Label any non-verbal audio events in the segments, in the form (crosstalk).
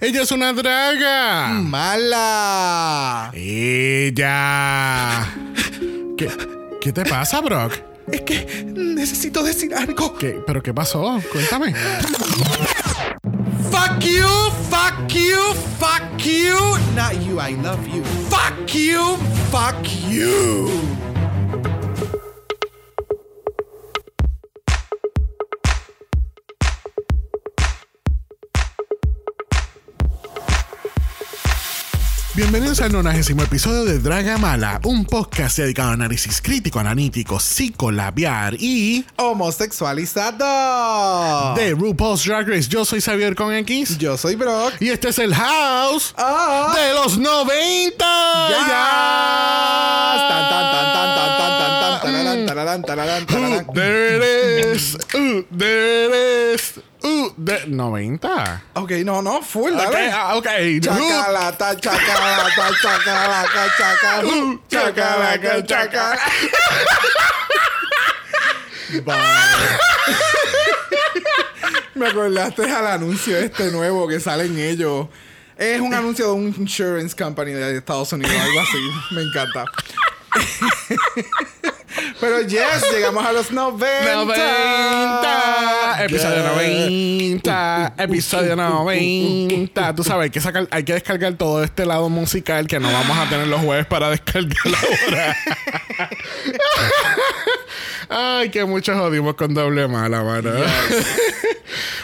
Ella es una draga. ¡Mala! Ella. ¿Qué, qué te pasa, Brock? Es que necesito decir algo. ¿Qué, ¿Pero qué pasó? Cuéntame. Fuck you, fuck you, fuck you. Not you, I love you. Fuck you, fuck you. Bienvenidos al nonagésimo episodio de Dragamala, un podcast dedicado a análisis crítico, analítico, psicolabiar y homosexualizado de RuPaul's Drag Race. Yo soy Xavier con X. Yo soy Brock. Y este es el house de los 90. Ya. Tan, tan, there is. Uh, de 90. Ok, no, no, full, Ok, dale. ah, ok. Chacalata, chacalata, chacalaca, chaca, uh, chacalaca, chaca. Me acordaste al anuncio este nuevo que salen ellos. Es un anuncio de un insurance company de Estados Unidos, algo así. Me encanta. Pero yes, llegamos a los 90. 90. Episodio Yes. 90. Episodio 90. Tú sabes, hay que, sacar, hay que descargar todo este lado musical que no vamos a tener los jueves para descargar ahora. Ay, que mucho jodimos con doble mala, mano.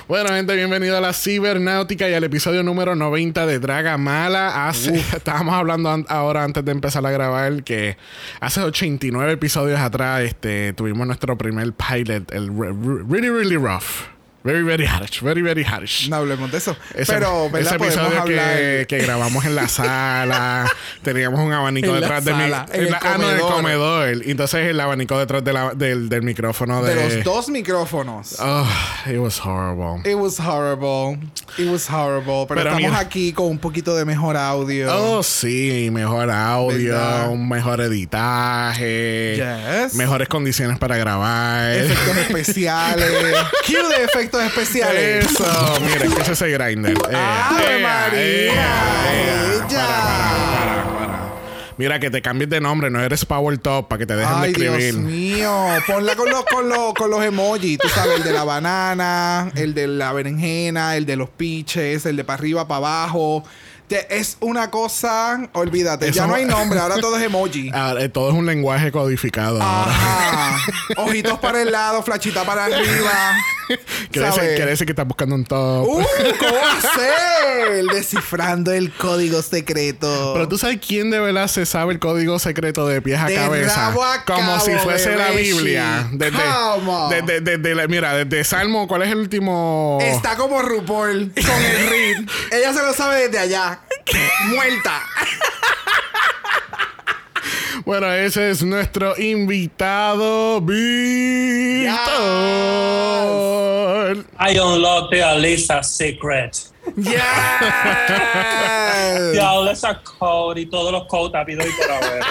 bueno, gente, bienvenido a la cibernáutica y al episodio número 90 de Draga Mala. Hace, estábamos hablando an- ahora antes de empezar a grabar que hace 89 episodios atrás este, tuvimos nuestro primer pilot, el re- re- Really, Really Rough. Very, very harsh. Very, very harsh. No hablemos de eso. Ese- Pero, ¿verdad? ese Podemos episodio hablar. que, que grabamos en la (laughs) sala, teníamos un abanico En la detrás de mi, sala, en el ah, no, en el comedor. Entonces el abanico detrás de la- del, del micrófono de, de los dos micrófonos. Oh, it was horrible. It was horrible. It was horrible. Pero, Pero estamos mira. aquí con un poquito de mejor audio. Oh, sí, mejor audio, ¿Verdad? un mejor editaje, Yes. mejores condiciones para grabar. Efectos (laughs) especiales. Cue de efectos especiales. Eso, mira, escucha ese grinder. Eh, (laughs) ¡Ave María! ¡Ella! Para, para, para, para. Mira, que te cambies de nombre, no eres Power Top para que te dejen Ay, de escribir. Dios mío. Ponla con los, con, los, con los emojis. Tú sabes, el de la banana, el de la berenjena, el de los piches, el de para arriba, para abajo. Es una cosa, olvídate, Eso ya no hay nombre, ahora todo es emoji. (laughs) Ah, eh, todo es un lenguaje codificado. Ajá. (laughs) Ojitos para el lado, flachita para arriba. (laughs) Quiere decir, quiere decir que estás buscando un top. Uh, ¿Cómo hacer? Descifrando el código secreto. Pero tú sabes quién de verdad se sabe el código secreto de pies a De cabeza. rabo a como si fuese la Biblia. Desde, ¿Cómo? desde- desde la- mira, desde Salmo, ¿cuál es el último? Está como RuPaul con el Reed. Ella se lo sabe desde allá. Muerta. Bueno, ese es nuestro invitado, Víctor. I unlocked the Alisa secret. Yes. The Alisa code y todos los codes habido y por haber.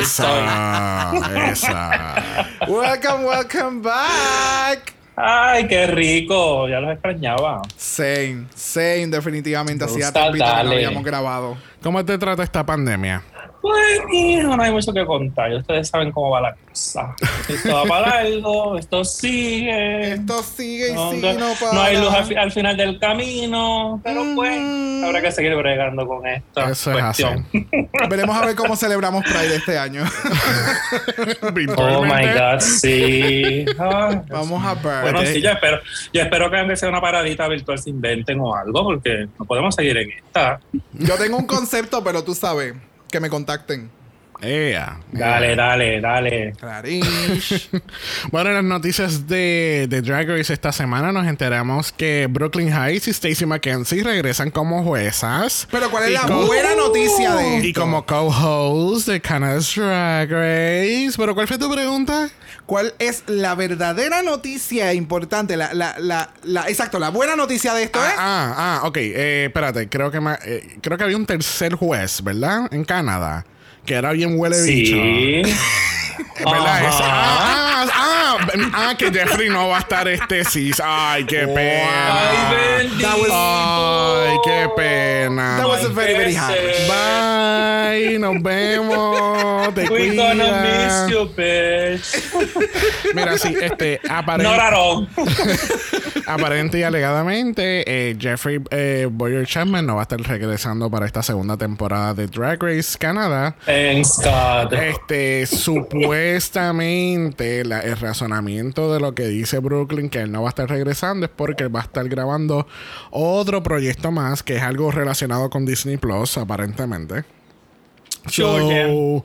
Esa, esa. welcome, welcome back. Ay, qué rico. Ya los extrañaba. Same, same, definitivamente. Me Hacía tiempito que no habíamos grabado. ¿Cómo te trata esta pandemia? Pues, hijo, no hay mucho que contar. Ustedes saben cómo va la cosa. Esto va para largo, esto sigue. Esto sigue y No, sigue, no para. no hay luz al, fi- al final del camino, pero pues Mm. habrá que seguir bregando con esta Eso es cuestión. (laughs) Veremos a ver cómo celebramos Pride este año. (laughs) Oh my. God, sí. Ay, Vamos a ver. Bueno, sí, yo espero, yo espero que aunque sea una paradita virtual se inventen o algo, porque no podemos seguir en esta. Yo tengo un concepto, pero tú sabes, que me contacten. Ea. Dale, dale, dale. Clarish. (laughs) Bueno, en las noticias de, de Drag Race esta semana nos enteramos que Brooklyn Heights y Stacey McKenzie regresan como juezas. Pero ¿cuál es la buena noticia de esto? Y como co-host de Canada's Drag Race. ¿Pero cuál fue tu pregunta? ¿Cuál es la verdadera noticia importante? La, la, la, la- exacto, la buena noticia de esto Ah, es... ah, ah, ok. Eh, espérate, creo que, ma- eh, creo que había un tercer juez, ¿verdad? En Canadá. Que era bien huele bicho. Sí. (laughs) ¿Verdad? Ajá. Ese- ah, ah, ah, ah, que Jeffrey no va a estar este sí. Ay, qué pena. Ay, bendito. Ay, qué pena. That was a very, very hard. Bye, nos vemos. Te We gonna cuidas. miss you, bitch. Mira, sí, este, aparente, Not at all. aparente y alegadamente, eh, Jeffrey eh, Boyer Chapman no va a estar regresando para esta segunda temporada de Drag Race Canadá. Thanks God. Este, supuestamente la- el razonamiento de lo que dice Brooklyn que él no va a estar regresando es porque él va a estar grabando otro proyecto más que es algo relacionado con Disney Plus, aparentemente. So, Sure,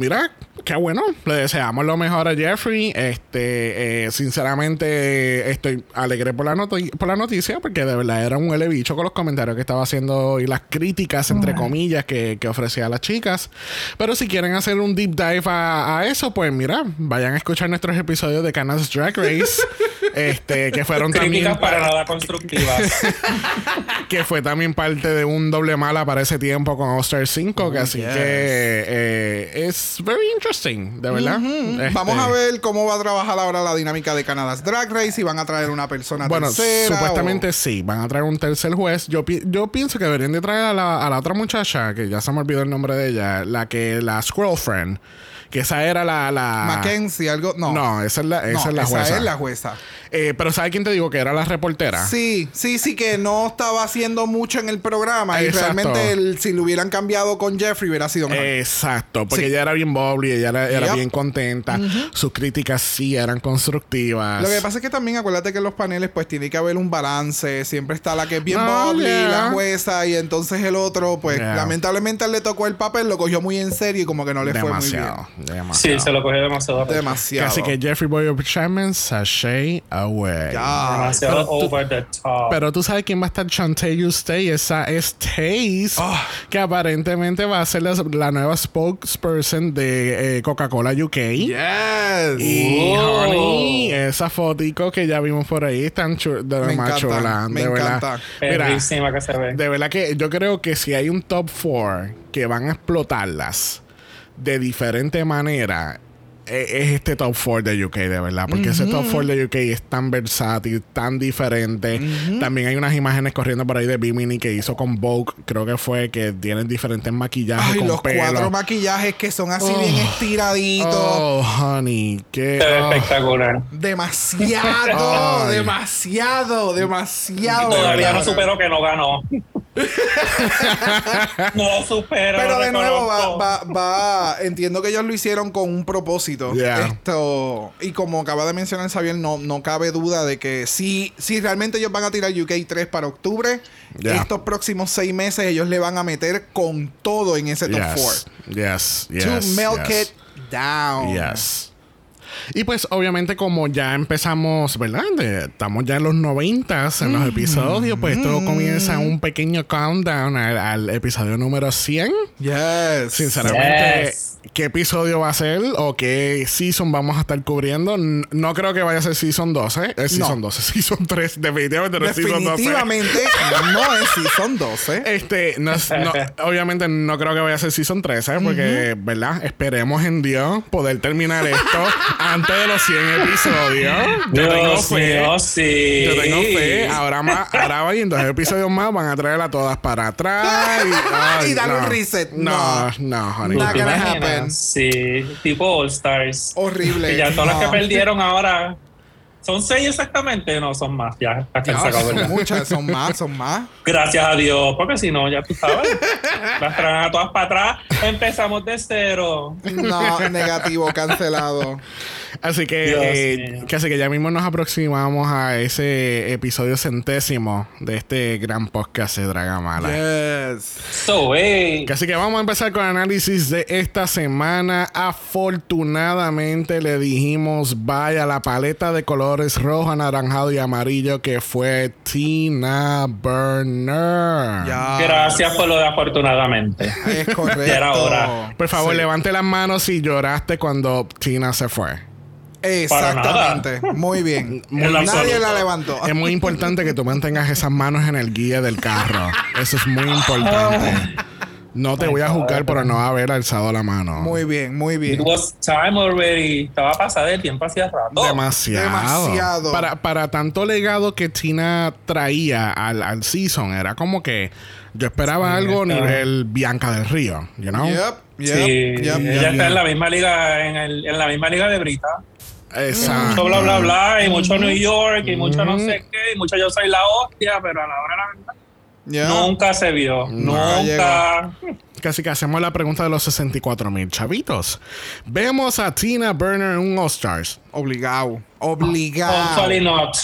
mira, qué bueno. Le deseamos lo mejor a Jeffrey. Este, eh, sinceramente, estoy alegre por la, por la noticia porque de verdad era un huele bicho con los comentarios que estaba haciendo y las críticas, entre comillas, que, que ofrecía a las chicas. Pero si quieren hacer un deep dive a, a eso, pues mira, vayan a escuchar nuestros episodios de Canas Drag Race. (laughs) este, que fueron también Críticas para nada constructivas. (laughs) que fue también parte de un doble mala para ese tiempo con All Star 5, que así yes. que eh, es very interesting, de verdad. Este, Vamos a ver cómo va a trabajar ahora la dinámica de Canada's Drag Race. Si van a traer una persona Bueno, tercera. supuestamente o- sí, van a traer un tercer juez. Yo, pi- yo pienso que deberían de traer a la, a la otra muchacha, que ya se me olvidó el nombre de ella, la que la Squirrel Friend, que esa era la... la Mackenzie, algo. No. No, esa es la, esa No, es la jueza. es la jueza. Eh, pero ¿sabe quién te digo? Que era la reportera. Sí, sí, sí, que no estaba haciendo mucho en el programa. Y realmente el- si lo hubieran cambiado con Jeffrey hubiera sido mejor. Exacto, porque Sí. ella era bien bubbly, ella era, era Yep. bien contenta, sus críticas sí eran constructivas. Lo que pasa es que también acuérdate que en los paneles pues tiene que haber un balance. Siempre está la que es bien No, bubbly, yeah. la jueza, y entonces el otro, pues Yeah. lamentablemente él le tocó el papel, lo cogió muy en serio y como que no le demasiado, fue demasiado. Sí, se lo cogió demasiado. Demasiado. Así que Jeffrey Boyer Chapman, sashay away. Demasiado Pero tú- over the top. Pero tú sabes quién va a estar Chantay Stay, esa es Taze, Ah. que aparentemente va a ser la, la nueva spokesperson de eh, Coca-Cola UK. Yes. Y Oh. honey, esa fotico que ya vimos por ahí están de lo Me más encanta, chula, me de verdad. encanta. Mira, Perrísima que se ve. de verdad que yo creo que si hay un top 4 que van a explotarlas de diferente manera, e- es este top 4 de UK, de verdad. Porque ese top 4 de UK es tan versátil, tan diferente. También hay unas imágenes corriendo por ahí de Bimini que hizo con Vogue, creo que fue, que tienen diferentes maquillajes Ay, con los pelo. cuatro maquillajes que son así bien Oh. estiraditos. Oh, honey, qué... Oh. espectacular. Demasiado, (laughs) demasiado, demasiado. Todavía no supero que no ganó. (laughs) no lo supero. Pero de nuevo va, va, va- entiendo que ellos lo hicieron con un propósito. Yeah. Esto, y como acaba de mencionar Xavier, no, no cabe duda de que si, si realmente ellos van a tirar UK 3 para octubre, Yeah. estos próximos seis meses ellos le van a meter con todo en ese top 4. Yes, yes, to yes, milk yes. it down. Yes. Y pues obviamente como ya empezamos, ¿verdad? De- estamos ya en los 90 en los episodios, pues esto comienza un pequeño countdown al, al episodio número 100. Yes. Sinceramente, Yes. ¿Qué episodio va a ser o qué season vamos a estar cubriendo? No creo que vaya a ser season 12, es season 12, season 3, definitivamente no es season 12. Definitivamente no es Season 12. Este, no, es- no- obviamente no creo que vaya a ser Season 13, porque, ¿verdad? Esperemos en Dios poder terminar esto (laughs) antes de los 100 episodios. Yo tengo Dios fe. mío, sí. Yo tengo fe. Ahora más, ahora va y en dos episodios más van a traerla todas para atrás. Y, (laughs) ay, Y darle no. un reset. No, No. no, honey. Sí, tipo All Stars. Horrible. Que ya todas las No. que perdieron ahora. ¿Son seis exactamente? No, son más. Ya, hasta Ya, se acabó, son muchas, son más, son más. (laughs) Gracias a Dios, porque si no, ya tú sabes. Las traen a todas para atrás. Empezamos de cero. No, negativo, cancelado. Así que, eh, que así que ya mismo nos aproximamos a ese episodio centésimo de este gran podcast de Dragamala. Yes. So, hey. Así que vamos a empezar con el análisis de esta semana. Afortunadamente le dijimos vaya la paleta de colores rojo, anaranjado y amarillo que fue Tina Burner. Gracias por lo de afortunadamente. Es correcto. Era hora. Por favor, Sí. levante las manos si lloraste cuando Tina se fue. Exactamente. Muy bien. (laughs) En Nadie absoluto. la levantó. Es muy importante que tú mantengas esas manos en el guía del carro. Eso es muy importante. No te voy a juzgar por no haber alzado la mano. Muy bien, muy It bien. was time already. Estaba pasada de tiempo hacía rato. Demasiado. Demasiado. Para, para tanto legado que Tina traía al, al season, era como que yo esperaba algo a está. nivel Bianca del Río, you know? Yep, yep, sí, yep, ella yep. está en la misma liga, en, el- en la misma liga de Brita. Exacto. Mucho bla bla bla, y mucho New York, y mucho no sé qué, y mucho yo soy la hostia, pero a la hora de la verdad, Yeah. nunca se vio. Nunca. Casi que hacemos la pregunta de los 64 mil chavitos. Vemos a Tina Burner en un All Stars. Obligado. Obligado. Hopefully not.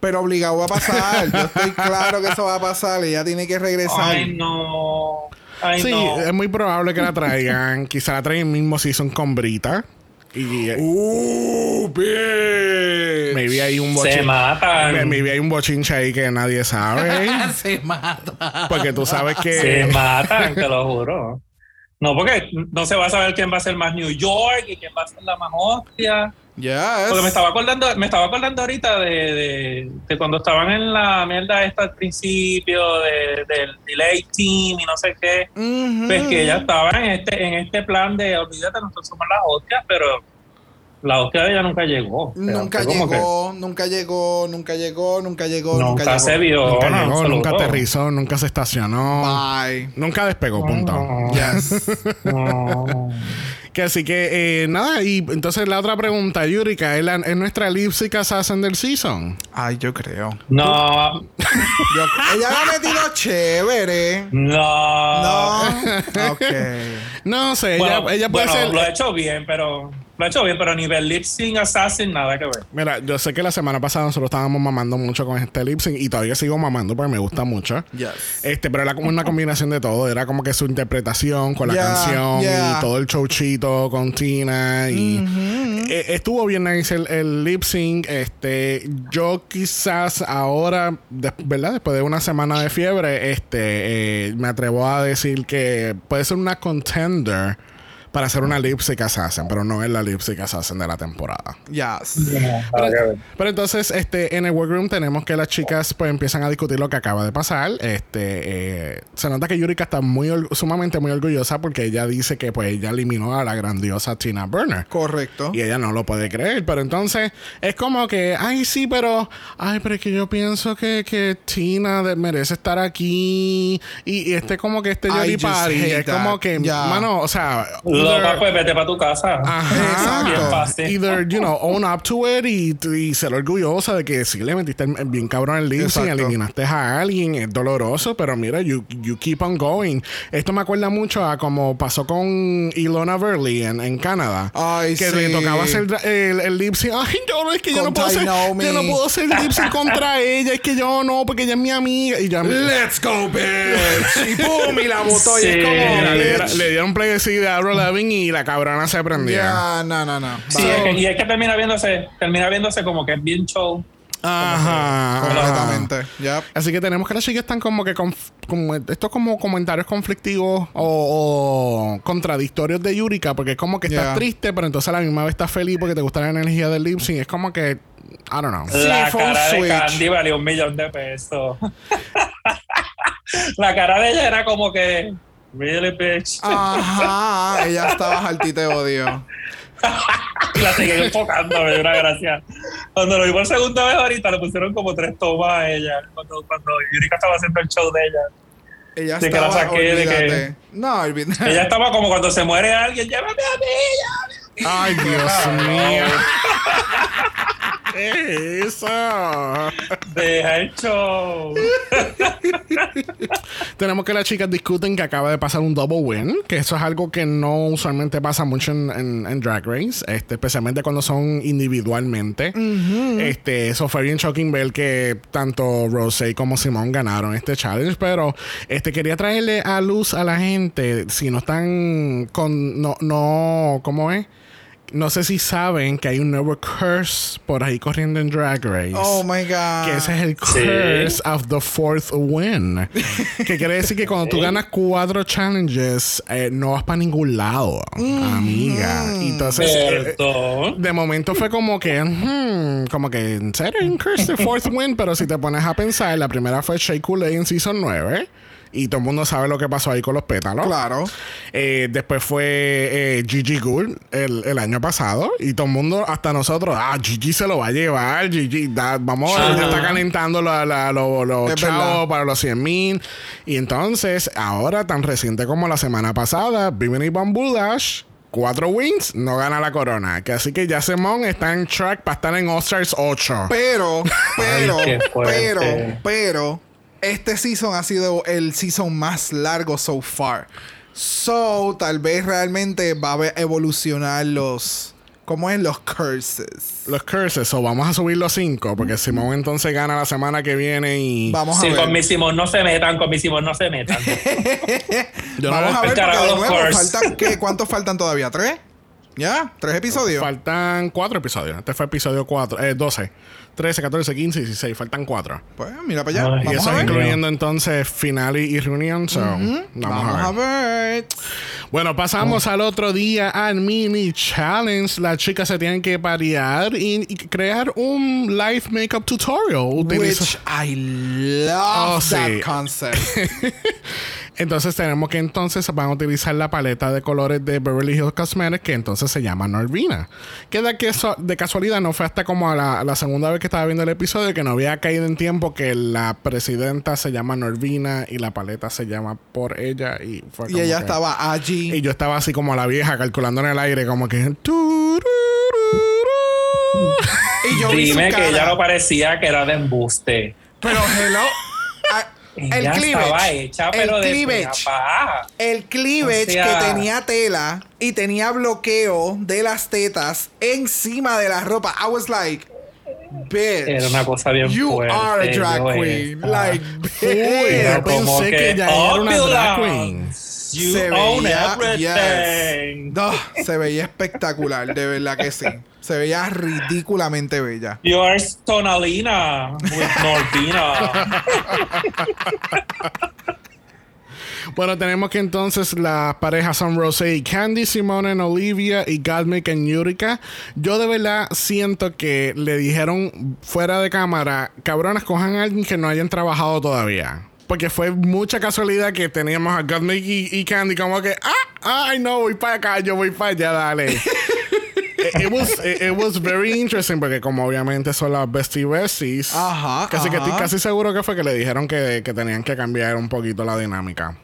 Pero obligado va a pasar. Yo estoy (laughs) claro que eso va a pasar. Ella tiene que regresar. Ay, no. Ay, Sí, no. es muy probable que la traigan. Quizá la traigan el mismo season con Brita. Y bitch. maybe hay un Se bochinche. matan. Maybe hay un bochinche ahí que nadie sabe. (laughs) Se mata. Porque tú sabes Se que. matan, te lo juro. No, porque no se va a saber quién va a ser más New York y quién va a ser la más hostia. Yes. Porque me estaba acordando, me estaba acordando ahorita de, de, de cuando estaban en la mierda esta al principio, de, del delay team y no sé qué. Pues que ella estaba en este, en este plan de olvídate, nosotros somos las hostias, pero la hostia de ella nunca llegó. O sea, Nunca que llegó, nunca llegó, nunca llegó, nunca llegó, nunca, Nunca, llegó. se vio. Nunca no, llegó, nunca aterrizó, nunca se estacionó. Bye. Nunca despegó, punto. No. Yes. No. (laughs) Que así que, eh, nada, y entonces la otra pregunta, Yurika, ¿es, la- es nuestra lipstick assassin del season? Ay, yo creo. No, (laughs) Yo- ella la ha metido chévere. no. No. (laughs) Ok. No sé, ella, Bueno, ella puede bueno, ser... lo ha hecho bien, pero lo ha hecho bien, pero a nivel lip sync assassin nada que ver. Mira, yo sé que la semana pasada nosotros estábamos mamando mucho con este lip sync y todavía sigo mamando porque me gusta mucho. Yes. Este, pero era como una combinación de todo. Era como que su interpretación con la Yeah, canción yeah. y todo el showchito con Tina. Y Eh, estuvo bien nice el, el lip sync. Este, yo quizás ahora, de- ¿verdad? Después de una semana de fiebre, este, eh, me atrevo a decir que puede ser una contender para hacer una lip sync assassin, pero no es la lip sync assassin de la temporada. Yes. Que ver. Pero entonces, este, en el workroom tenemos que las chicas pues empiezan a discutir lo que acaba de pasar. Este, eh, se nota que Yurika está muy sumamente muy orgullosa porque ella dice que pues ella eliminó a la grandiosa Tina Burner. Correcto. Y ella no lo puede creer, pero entonces es como que, ay, sí, pero, ay, pero es que yo pienso que, que Tina de- merece estar aquí y, y este como que este I Yori just Party. Es como que, Yeah. mano, o sea, Either- pues vete para tu casa. Ajá. Bien fácil. Either, you know, own up to it y, y ser orgullosa de que sí le metiste bien cabrón el Exacto. eliminaste a alguien, es doloroso, pero mira, you, you keep on going. Esto me acuerda mucho a como pasó con Ilona Verley en, en Canadá. Ay, que sí. le tocaba hacer el, el lip sync. Ay, yo, es que yo no puedo hacer, yo no puedo hacer lip sync contra (laughs) ella, es que yo no, porque ella es mi amiga. Y ya Let's go, bitch. y pum, y la botó. Y Sí. es como. Le, le dieron play así de Avril Y la cabrona se prendía. Ya, no, no, no. Sí, es que- y es que termina viéndose, termina viéndose como que es bien show. Ajá. Completamente. Yep. Así que tenemos que las chicas están como que como estos como comentarios conflictivos o, o contradictorios de Yurika, porque es como que estás Yeah. triste, pero entonces a la misma vez estás feliz porque te gusta la energía del lip sync. Es como que, I don't know. Sí, la fue un cara de switch. Candy valió un millón de pesos. (laughs) la cara de ella era como que, really bitch. Ajá. Ella estaba altita de odio. (laughs) La seguí enfocando, me dio una gracia. Cuando lo vi por segunda vez ahorita, le pusieron como tres tomas a ella. Cuando, cuando Yurika estaba haciendo el show de ella. Ella De que la estaba. saqué, de que- olvídate. No, olvídate. Ella estaba como cuando se muere alguien, llévame a mí, llévame Ay, Dios Ah, mío. (laughs) ¿Qué es eso? Deja el show. (laughs) Tenemos que las chicas discuten que acaba de pasar un double win, que eso es algo que no usualmente pasa mucho en, en- en Drag Race, este, especialmente cuando son individualmente. este, eso fue bien shocking ver que tanto Rosé como Simón ganaron este challenge, pero este, quería traerle a luz a la gente, si no están con, no, no, ¿cómo es? No sé si saben que hay un nuevo curse por ahí corriendo en Drag Race. Oh my God. Que ese es el Sí. curse of the fourth win. (laughs) que quiere decir que cuando tú ganas cuatro challenges, eh, no vas para ningún lado, amiga. Y Entonces, eh, de momento fue como que, hmm, como que, ¿en serio? Un curse the fourth win. Pero si te pones a pensar, la primera fue Shea Coulee en Season 9. Y todo el mundo sabe lo que pasó ahí con los pétalos. Claro. Eh, después fue eh, Gigi Gould el, el año pasado. Y todo el mundo, hasta nosotros, ah, Gigi se lo va a llevar. Gigi, da- vamos, ya está calentando la- la- lo- los Es chavos verdad. para los 100 mil. Y entonces, ahora tan reciente como la semana pasada, Bimini Bamboo Dash. Cuatro wins, no gana la corona. Que así que ya Simón está en track para estar en All-Stars 8. (laughs) Pero, pero, pero, pero, este season ha sido el season más largo so far. So, tal vez realmente va a evolucionar los. ¿Cómo es? Los curses. Los curses, o vamos a subir los 5, porque Simón entonces gana la semana que viene y. Vamos a Sí, ver. con mis Simón no se metan, con mis Simón no se metan. (laughs) Yo no Vamos a ver, porque de nuevo, curses. faltan, ¿qué? ¿cuántos faltan todavía? ¿Tres? ¿Ya? ¿Tres episodios? Faltan cuatro episodios. Este fue episodio 4, eh, 12, 13, 14, 15, 16. Faltan cuatro. Pues mira para allá. Ay, Y eso incluyendo entonces finale y reunión. So, vamos, Vamos a ver. ver. Bueno, pasamos al otro día al mini challenge. Las chicas se tienen que parear y, y crear un live makeup tutorial. Utiliza- Which I love Oh, that sí. concept. (laughs) Entonces tenemos que entonces van a utilizar la paleta de colores de Beverly Hills Cosmetics que entonces se llama Norvina. Que de, que so- de casualidad no fue hasta como a la, a la segunda vez que estaba viendo el episodio que no había caído en tiempo que la presidenta se llama Norvina y la paleta se llama por ella y fue y ella que- estaba allí. y yo estaba así como la vieja calculando en el aire como que. Y yo vi su Dime que cara. ella no parecía que era de embuste. Pero hello. Ah, el estaba cleavage. hecha, pero el de cleavage. papá. El cleavage O sea- que tenía tela y tenía bloqueo de las tetas encima de la ropa. I was like, bitch. Era una cosa bien You fuerte, are a drag queen. esta. Like, Uy, Era yo pensé como que ella era una drag "Opulence, queen". You Se own veía- everything. No, se veía espectacular, de verdad que sí. Se veía ridículamente bella. You are Tonalina with Norvina. (laughs) Bueno, tenemos que entonces las parejas son Rosé y Candy, Simone and Olivia y Galmic and Yurika. Yo de verdad siento que le dijeron fuera de cámara, cabronas, cojan a alguien que no hayan trabajado todavía. Porque fue mucha casualidad que teníamos a Gottmik y, y Candy como que, ah, ay no, voy para acá, yo voy para allá, dale. (laughs) it, was, it, it was very interesting porque como obviamente son las bestie besties, Ajá, casi que ajá. estoy casi seguro que fue que le dijeron que, que tenían que cambiar un poquito la dinámica.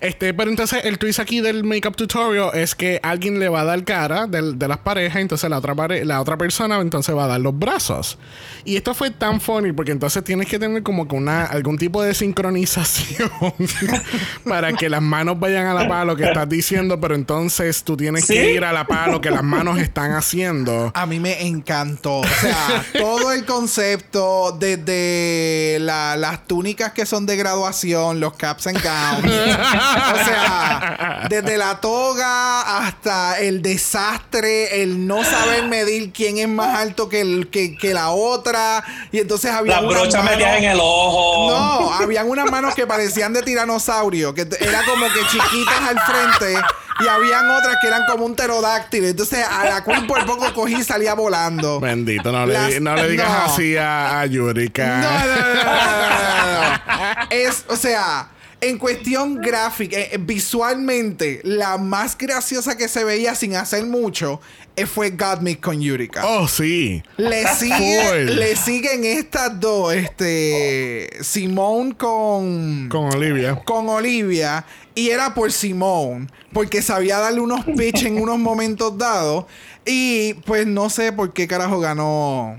Este, pero entonces el twist aquí del makeup tutorial es que alguien le va a dar cara del- de, las parejas, entonces la otra, pare- la otra persona entonces va a dar los brazos. Y esto fue tan funny porque entonces tienes que tener como que una, algún tipo de sincronización (laughs) para que las manos vayan a la par lo que estás diciendo, pero entonces tú tienes ¿Sí? que ir a la par lo que las manos están haciendo. A mí me encantó. O sea, todo el concepto desde la- las túnicas que son de graduación, los caps and gowns. (laughs) o sea, (laughs) desde la toga hasta el desastre, el no saber medir quién es más alto que, el, que, que la otra. Y entonces había Las unas brochas manos- metidas en el ojo. No, habían unas manos que parecían de tiranosaurio, que era como que chiquitas al frente. Y habían otras que eran como un pterodáctilo. Entonces a la Queen por poco cogí y salía volando. Bendito, no, le, Las- no le digas no. así a, a Yurika. No, no, no, no, no, no, no. (laughs) Es, o sea, en cuestión gráfica, eh, visualmente, la más graciosa que se veía sin hacer mucho eh, fue Gottmik con Yurika. Oh, sí. Le sigue, le siguen estas dos, este, Simone con, Con Olivia. con Olivia y era por Simone porque sabía darle unos pitch en unos momentos dados y pues no sé por qué carajo ganó.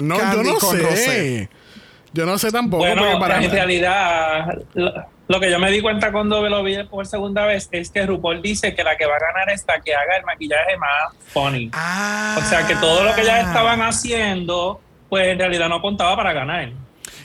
No, yo Candy no con sé. Rosé. Yo no sé tampoco. porque Bueno, para en realidad, lo que yo me di cuenta cuando lo vi por segunda vez es que RuPaul dice que la que va a ganar es la que haga el maquillaje más funny. Ah. O sea, que todo lo que ellas estaban haciendo, pues en realidad no apuntaba para ganar.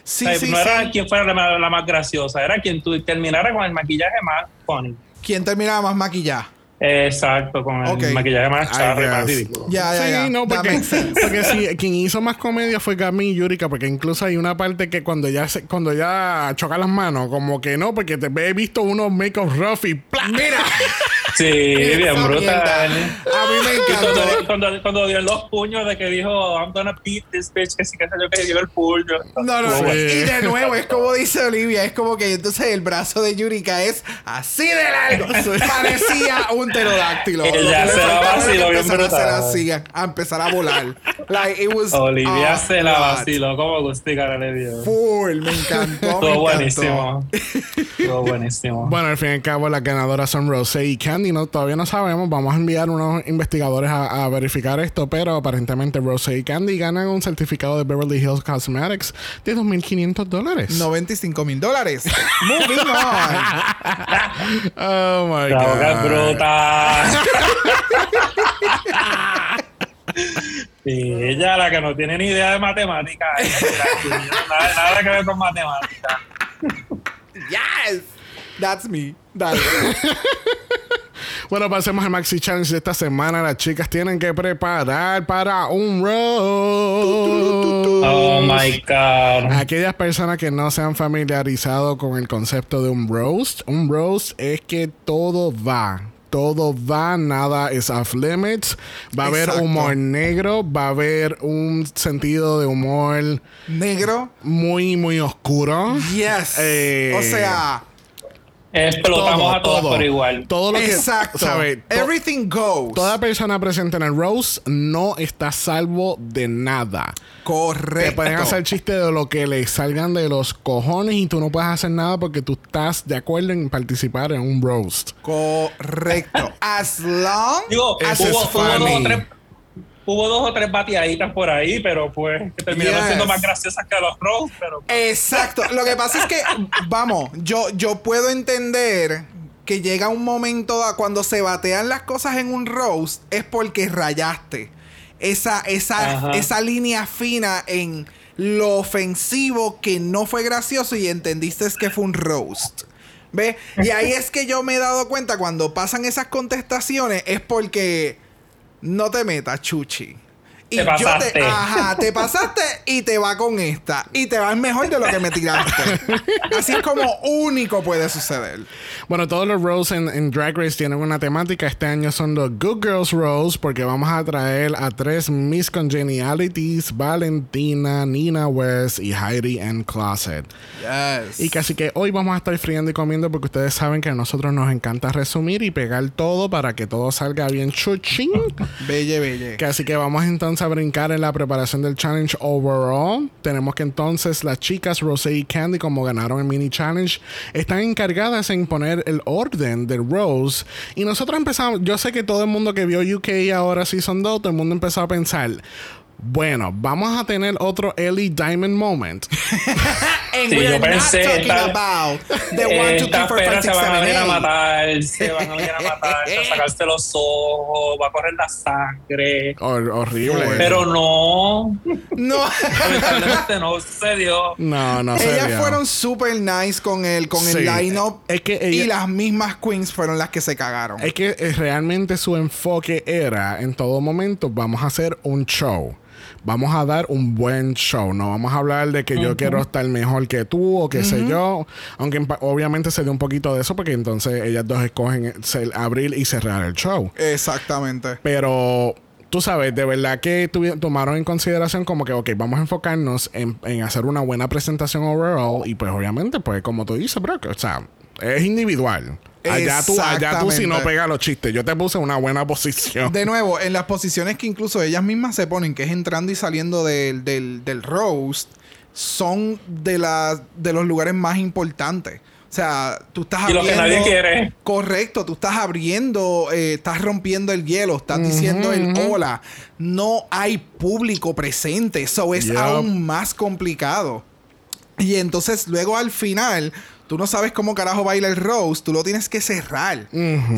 Sí, O sea, sí, no era sí. quien fuera la, la más graciosa, era quien terminara con el maquillaje más funny. ¿Quién terminaba más maquillada? Exacto, con el Ok. maquillaje más y más ridículo. Ya, ya, sí, ya. no, That porque, porque sí, quien hizo más comedia fue Gami y Yurika, porque incluso hay una parte que cuando ya se, cuando ya choca las manos, como que no, porque te he visto unos make-up rough y ¡plá! Mira, (laughs) Sí, bien brutal. A mí me Y encantó. Cuando, cuando, cuando dio los puños de que dijo, I'm gonna beat this bitch, que sí que yo que dio el puño. No, no. Y de nuevo, es como dice Olivia, es como que entonces el brazo de Yurika es así de largo. (laughs) Parecía un pterodáctilo. Ella se la vaciló bien empezara a hacer brutal. así, a, empezar a volar. Like, it was Olivia se la vaciló como Gustica le dio. Full, me encantó. encantó. buenísimo. (laughs) Estuvo buenísimo. Bueno, al fin y al cabo, las ganadoras son Rosé y Candy. No, todavía no sabemos. Vamos a enviar unos investigadores a, a verificar esto, pero aparentemente Rosé y Candy ganan un certificado de Beverly Hills Cosmetics de 2.500 dólares. 95 mil dólares. (laughs) Moving on. Oh my La boca god. bruta. (laughs) Sí, ella la que no tiene ni idea de matemáticas. (laughs) ella, nada, nada que ver con matemáticas. Yes. That's me. Dale. Bueno, pasemos al Maxi Challenge de esta semana. Las chicas tienen que preparar para un roast. Oh my god. Aquellas personas que no se han familiarizado con el concepto de un roast, un roast es que todo va. Todo va, nada es off limits. Va a haber humor negro, va a haber un sentido de humor Negro. muy, muy oscuro. Yes. Eh, o sea, Explotamos todo, a todos todo. por igual. Todo lo que. exacto. ¿sabe? To- Everything goes. Toda persona presente en el roast no está salvo de nada. Correcto. Te pueden hacer chistes de lo que le salgan de los cojones y tú no puedes hacer nada porque tú estás de acuerdo en participar en un roast. Correcto. (laughs) As long Digo, as hubo, hubo dos funny. o tres, hubo dos o tres bateaditas por ahí, pero pues que terminaron Yes. siendo más graciosas que los roast, pero Exacto. Lo que pasa es que, vamos, yo, yo puedo entender que llega un momento a cuando se batean las cosas en un roast es porque rayaste esa, esa, Ajá. esa línea fina en lo ofensivo que no fue gracioso y entendiste que fue un roast. ¿Ves? Y ahí es que yo me he dado cuenta cuando pasan esas contestaciones es porque no te metas, chuchi. Y Te pasaste. yo te, ajá, te pasaste y te va con esta. Y te vas mejor de lo que me tiraste. Así es como único puede suceder. Bueno, todos los roasts en, en Drag Race tienen una temática. Este año son los Good Girls Roast porque vamos a traer a tres Miss Congenialities, Valentina, Nina West y Heidi and Closet. Yes. Y casi que hoy vamos a estar friendo y comiendo porque ustedes saben que a nosotros nos encanta resumir y pegar todo para que todo salga bien chuchín. Belle, belle. Que así que vamos entonces a brincar en la preparación del challenge overall. Tenemos que entonces las chicas Rosé y Candy, como ganaron el mini challenge, están encargadas en poner el orden del Rose. Y nosotros empezamos, yo sé que todo el mundo que vio UK ahora Season 2, todo el mundo empezó a pensar. Bueno, vamos a tener otro Ellie Diamond moment. (laughs) And Sí, yo not pensé, talking tal- about the one, two, three, four, five, (laughs) se van a venir a matar, se van a venir a matar, a sacarse los ojos, va a correr la sangre. Hor- horrible. Pero no, No. lamentablemente no sucedió. no, no. Ellas fueron super nice con el, con Sí. el line-up. Es que Y las mismas queens fueron las que se cagaron. Es que eh, realmente su enfoque era en todo momento vamos a hacer un show. Vamos a dar un buen show. No vamos a hablar de que yo quiero estar mejor que tú o qué sé yo. Aunque obviamente se dio un poquito de eso porque entonces ellas dos escogen abrir y cerrar el show. Exactamente. Pero tú sabes, de verdad que tomaron en consideración como que, ok, vamos a enfocarnos en, en hacer una buena presentación overall. Y pues obviamente, pues como tú dices, bro, que, o sea, es individual. Allá tú, allá tú si no pegas los chistes. Yo te puse una buena posición. De nuevo, en las posiciones que incluso ellas mismas se ponen, que es entrando y saliendo del, del, del roast, son de, las de los lugares más importantes. O sea, tú estás Y lo que abriendo... nadie quiere. Correcto, tú estás abriendo, eh, estás rompiendo el hielo, estás diciendo el hola. No hay público presente, eso es aún más complicado. Y entonces luego al final, tú no sabes cómo carajo baila el roast, tú lo tienes que cerrar.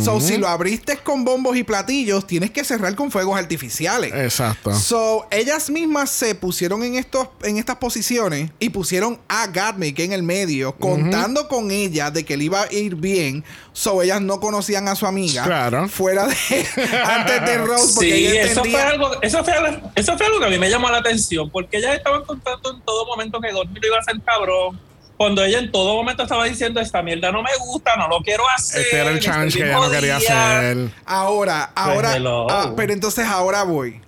So, si lo abriste con bombos y platillos, tienes que cerrar con fuegos artificiales. Exacto. So, ellas mismas se pusieron en estos en estas posiciones y pusieron a Gatmick en el medio, contando con ella de que le iba a ir bien. So, ellas no conocían a su amiga. Claro. Fuera de (laughs) antes de Rose, porque Sí, ella eso fue, algo, eso, fue algo, eso fue algo que a mí me llamó la atención, porque ellas estaban contando en todo momento que Godmil iba a ser cabrón, cuando ella en todo momento estaba diciendo esta mierda no me gusta, no lo quiero hacer. Este era el estoy challenge que ella no quería jodida". hacer. Ahora, ahora. hello. ah, pero entonces ahora voy.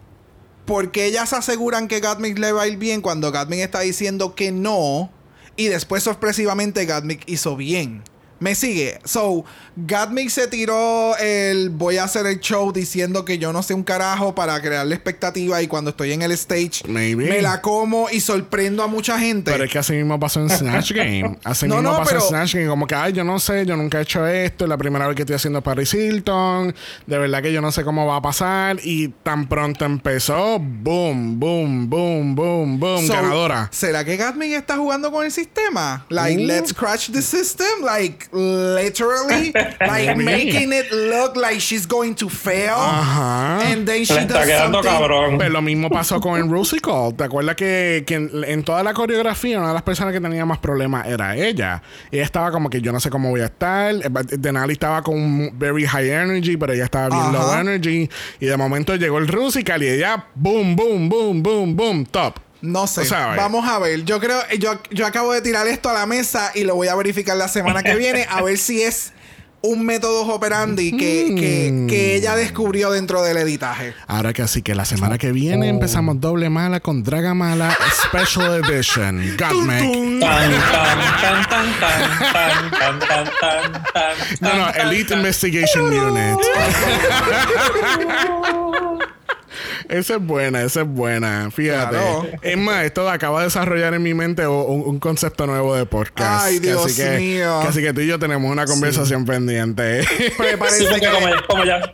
Porque ellas aseguran que Gatmic le va a ir bien cuando Gatmic está diciendo que no. Y después sorpresivamente Gatmic hizo bien. Me sigue. So, Gatmic se tiró el voy a hacer el show diciendo que yo no sé un carajo para crear la expectativa y cuando estoy en el stage Maybe. me la como y sorprendo a mucha gente. Pero es que así mismo pasó en Snatch Game. (laughs) Así No, mismo no, pasó pero- en Snatch Game. Como que, ay, yo no sé, yo nunca he hecho esto. Es la primera vez que estoy haciendo Paris Hilton. De verdad que yo no sé cómo va a pasar. Y tan pronto empezó, boom, boom, boom, boom, boom. So, ganadora. ¿Será que Gatmin está jugando con el sistema? Like, Uh. let's crash the system? Like, literally? (laughs) like, making it look like she's going to fail? Ajá. And then she Le está does quedando something... cabrón. Pero lo mismo pasó con el Rusical. ¿Te acuerdas que, que en, en toda la coreografía una de las personas que tenía más problemas era ella? Ella estaba como que yo no sé cómo voy a estar. Eh, Denali estaba con very high energy, pero ella estaba bien Ajá. low energy. Y de momento llegó el Rusical y ella boom, boom, boom, boom, boom, top. No sé. Vamos a ver. Yo creo, yo, yo acabo de tirar esto a la mesa y lo voy a verificar la semana que viene a ver si es un método operandi que, que, que, ella descubrió dentro del editaje. Ahora que así que la semana que viene oh. empezamos doble mala con Draga Mala Special Edition. No, no, Elite Investigation Unit. (laughs) Esa es buena, esa es buena. Fíjate. Claro. Es más, esto acaba de desarrollar en mi mente un, un concepto nuevo de podcast. Ay, Dios así que, mío. que así que tú y yo tenemos una conversación pendiente. (laughs) Prepárense Sí, que- como, como ya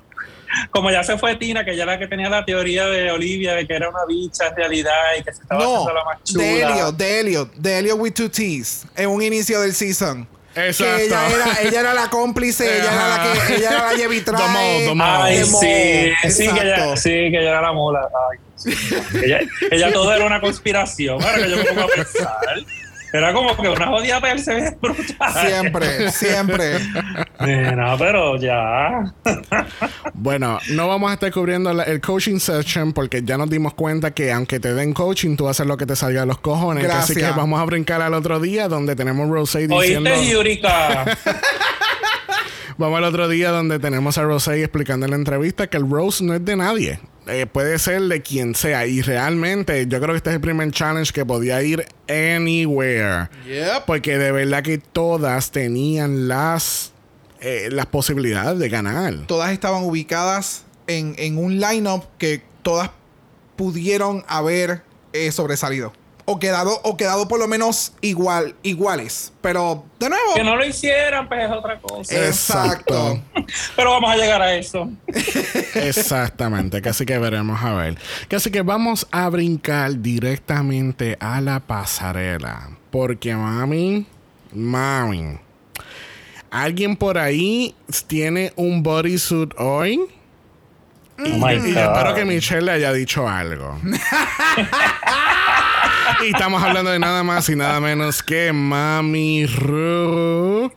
como ya se fue Tina, que ella era la que tenía la teoría de Olivia de que era una bicha en realidad y que se estaba No, haciendo la más chula. de Elliot, de Elliot, de Elliot with two T's, en un inicio del season. Exacto. Que ella era, ella era la cómplice, ella era la que, ella era la llevitrae. Ay, sí, sí que, ella, sí, que ella era la mola. Ay, sí. ella, ella todo era una conspiración. Ahora que yo me pongo a pensar. Era como que una jodida perse brutal. Siempre, siempre. No, pero ya. Bueno, no vamos a estar cubriendo la- el coaching session porque ya nos dimos cuenta que aunque te den coaching, tú haces lo que te salga de los cojones. Gracias. Así que vamos a brincar al otro día donde tenemos Rosé diciendo. ¿Oíste, Yurika? (laughs) Vamos al otro día donde tenemos a Rosé explicando en la entrevista que el Rose no es de nadie. Eh, puede ser de quien sea. Y realmente yo creo que este es el primer challenge que podía ir anywhere. Yep. Porque de verdad que todas tenían las, eh, las posibilidades de ganar. Todas estaban ubicadas en, en un lineup que todas pudieron haber eh, sobresalido. O quedado, o quedado por lo menos igual, iguales. Pero, de nuevo. que no lo hicieran, pues es otra cosa. Exacto. (laughs) Pero vamos a llegar a eso. (laughs) Exactamente, casi que veremos a ver. Casi que vamos a brincar directamente a la pasarela. Porque mami, mami, ¿alguien por ahí tiene un bodysuit hoy? Oh Y yo espero que Michelle le haya dicho algo. (laughs) y estamos hablando de nada más y nada menos que Mami Ru.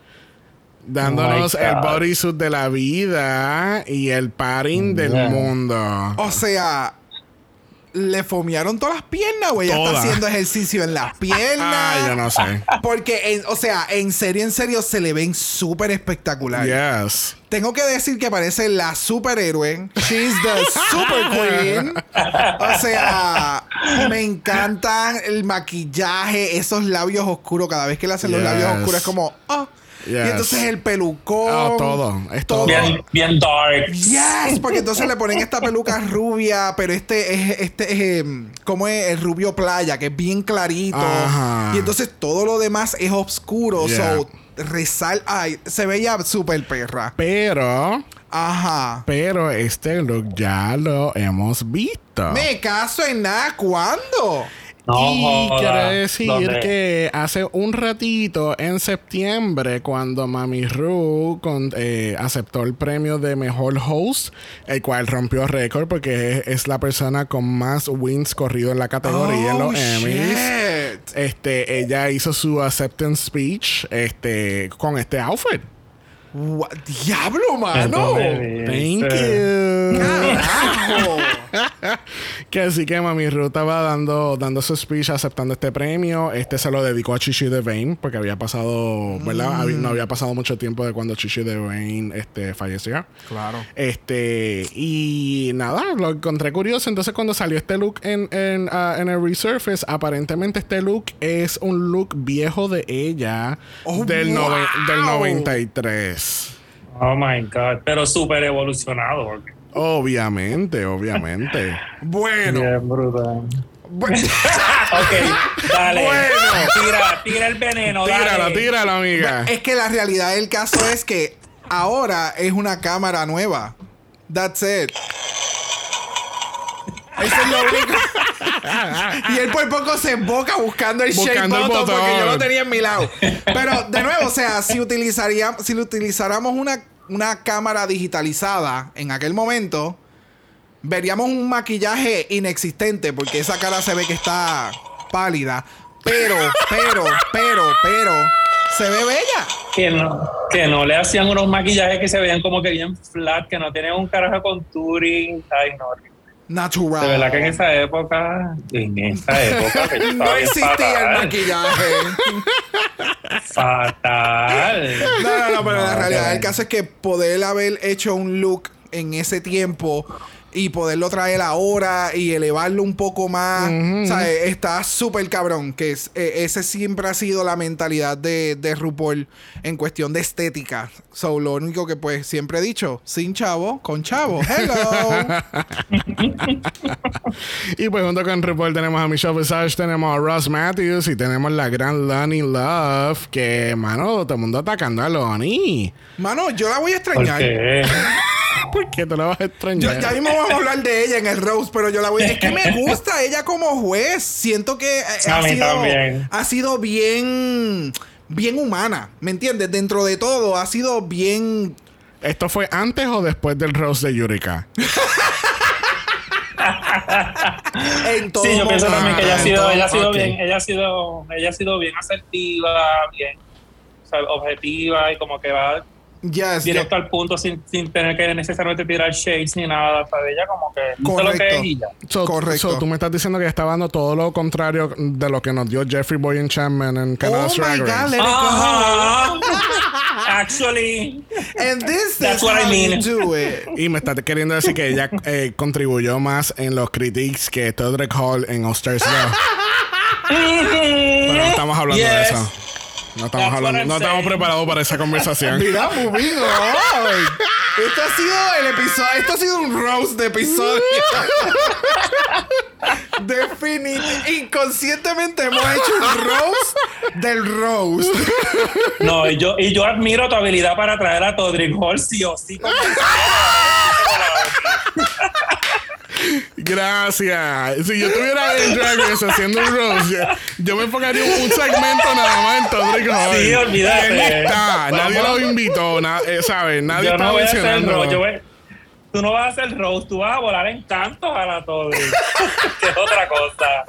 Dándonos Oh el bodysuit de la vida y el paring del mundo. O sea, le fomearon todas las piernas, güey. Ella está haciendo ejercicio en las (laughs) piernas. Ah, yo no sé. Porque, en- o sea, en serio, en serio, se le ven súper espectacular. Yes. Tengo que decir que parece la superhéroe. She's the super queen. O sea, me encantan el maquillaje, esos labios oscuros. Cada vez que le hacen los labios oscuros es como, oh. Y Yes. entonces el pelucón. Oh, todo. Es todo. Bien, bien dark. Yes, (laughs) porque entonces le ponen esta peluca rubia, pero este es este es em, como es el rubio playa, que es bien clarito. Ajá. Y entonces todo lo demás es oscuro. Yeah. So, resal ay, se veía súper perra. Pero, Ajá. pero este look ya lo hemos visto. Me caso en nada, ¿cuándo? No y joda. quiero decir ¿Dónde? que hace un ratito, en septiembre, cuando Mami Ru con- eh, aceptó el premio de mejor host, el cual rompió récord porque es, es la persona con más wins corrido en la categoría en Oh, los Emmys. shit. Este, ella hizo su acceptance speech este, con este outfit. Diablo, mano. Entonces, Thank este, you. (laughs) Que así que Mami Ruth estaba dando, dando su speech aceptando este premio. Este se lo dedicó a Chichi Devane porque había pasado, ¿verdad? Había- No había pasado mucho tiempo de cuando Chichi Devane este, falleció. Claro. Este, y nada, lo encontré curioso. Entonces, cuando salió este look en, en, ah, en el Resurface, aparentemente este look es un look viejo de ella Oh, del, wow. nove- del 93. Oh my God. Pero súper evolucionado. porque- Obviamente, obviamente. Bueno. Bien brutal. bueno. (laughs) Ok, dale. Bueno. Tira, tira el veneno. tíralo, dale. tíralo, amiga. Es que la realidad del caso es que ahora es una cámara nueva. That's it. Eso es lo único. (laughs) y él por poco se emboca buscando el shake Buscando el button porque botón. yo lo tenía en mi lado. Pero de nuevo, o sea, si utilizaríamos, si utilizáramos una, una cámara digitalizada en aquel momento, veríamos un maquillaje inexistente porque esa cara se ve que está pálida. Pero, pero, pero, pero, se ve bella. Que no, que no le hacían unos maquillajes que se veían como que bien flat, que no tenían un carajo de contouring. Ay, no. Natural. De verdad que en esa época, en esa época, que yo (laughs) estaba no existía el fatal, maquillaje. (laughs) fatal. No, no, no, pero la realidad del caso es que poder haber hecho un look en ese tiempo y poderlo traer ahora y elevarlo un poco más, o sea, está súper cabrón. Que es, eh, ese siempre ha sido la mentalidad de, de RuPaul en cuestión de estética. So, lo único que pues siempre he dicho, sin chavo, con chavo. Hello. (laughs) Y pues junto con RuPaul tenemos a Michelle Visage, tenemos a Ross Matthews y tenemos la gran Lonnie Love. Que, mano, todo el mundo atacando a Lonnie. Mano, yo la voy a ¿Por extrañar. (laughs) qué? ¿Por qué te la vas a Yo, extrañar? ya mismo vamos a hablar de ella en el Rose, pero yo la voy Es que me gusta ella como juez. Siento que eh, A ha, mí sido, también. ha sido bien, bien humana. ¿Me entiendes? Dentro de todo, ha sido bien. ¿Esto fue antes o después del Rose de Yurika? (laughs) En todo Sí, yo pienso también que ella ha sido, ella ha sido bien, ella ha sido, ella ha sido bien asertiva, bien o sea, objetiva y como que va Yes, directo yo- al punto sin, sin tener que necesariamente tirar shades ni nada. O sea, ella como que dice lo Correcto. que es ya. So, Correcto. so, tú me estás diciendo que está dando todo lo contrario de lo que nos dio Jeffrey Boy en Chapman en Oh Canada's my Drag God, Race. let it go. Ajá. (laughs) Actually, And this That's is what I mean. you do it. Y me estás queriendo decir que ella eh, contribuyó más en los critiques que Todrick Hall en All Stars 2. (laughs) Pero no estamos hablando de Yes. eso. No estamos, hablando, no estamos preparados para esa conversación. (laughs) Mira, moving on. Esto ha sido el episodio. Esto ha sido un roast de episodio. (laughs) Definitivamente. Inconscientemente hemos hecho un roast del roast. no, y yo, y yo admiro tu habilidad para traer a Todrick Hall sí o sí. (laughs) Gracias. Si yo estuviera en Drag Race haciendo un roast, yo, yo me enfocaría un, segmento nada más en Todrick Hall. Sí, olvídate. Él está. Nadie lo invitó. na- eh, ¿Sabes? Nadie yo está no voy a hacer mencionando. roast, yo voy- Tú no vas a hacer roast, tú vas a volar en cantos a la (laughs) que es otra cosa.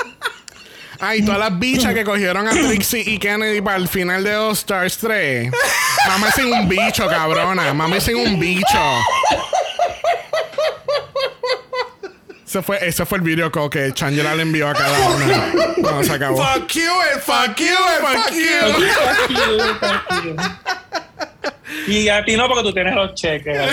Ay, todas las bichas que cogieron a Trixie y Kennedy para el final de All Stars 3. Mamá sin un bicho, cabrona. Mamá sin un bicho. Ese fue, ese fue el video call que Changela le envió a cada una cuando se acabó. Fuck you and fuck you and fuck you. Y a ti no, porque tú tienes los cheques. (laughs)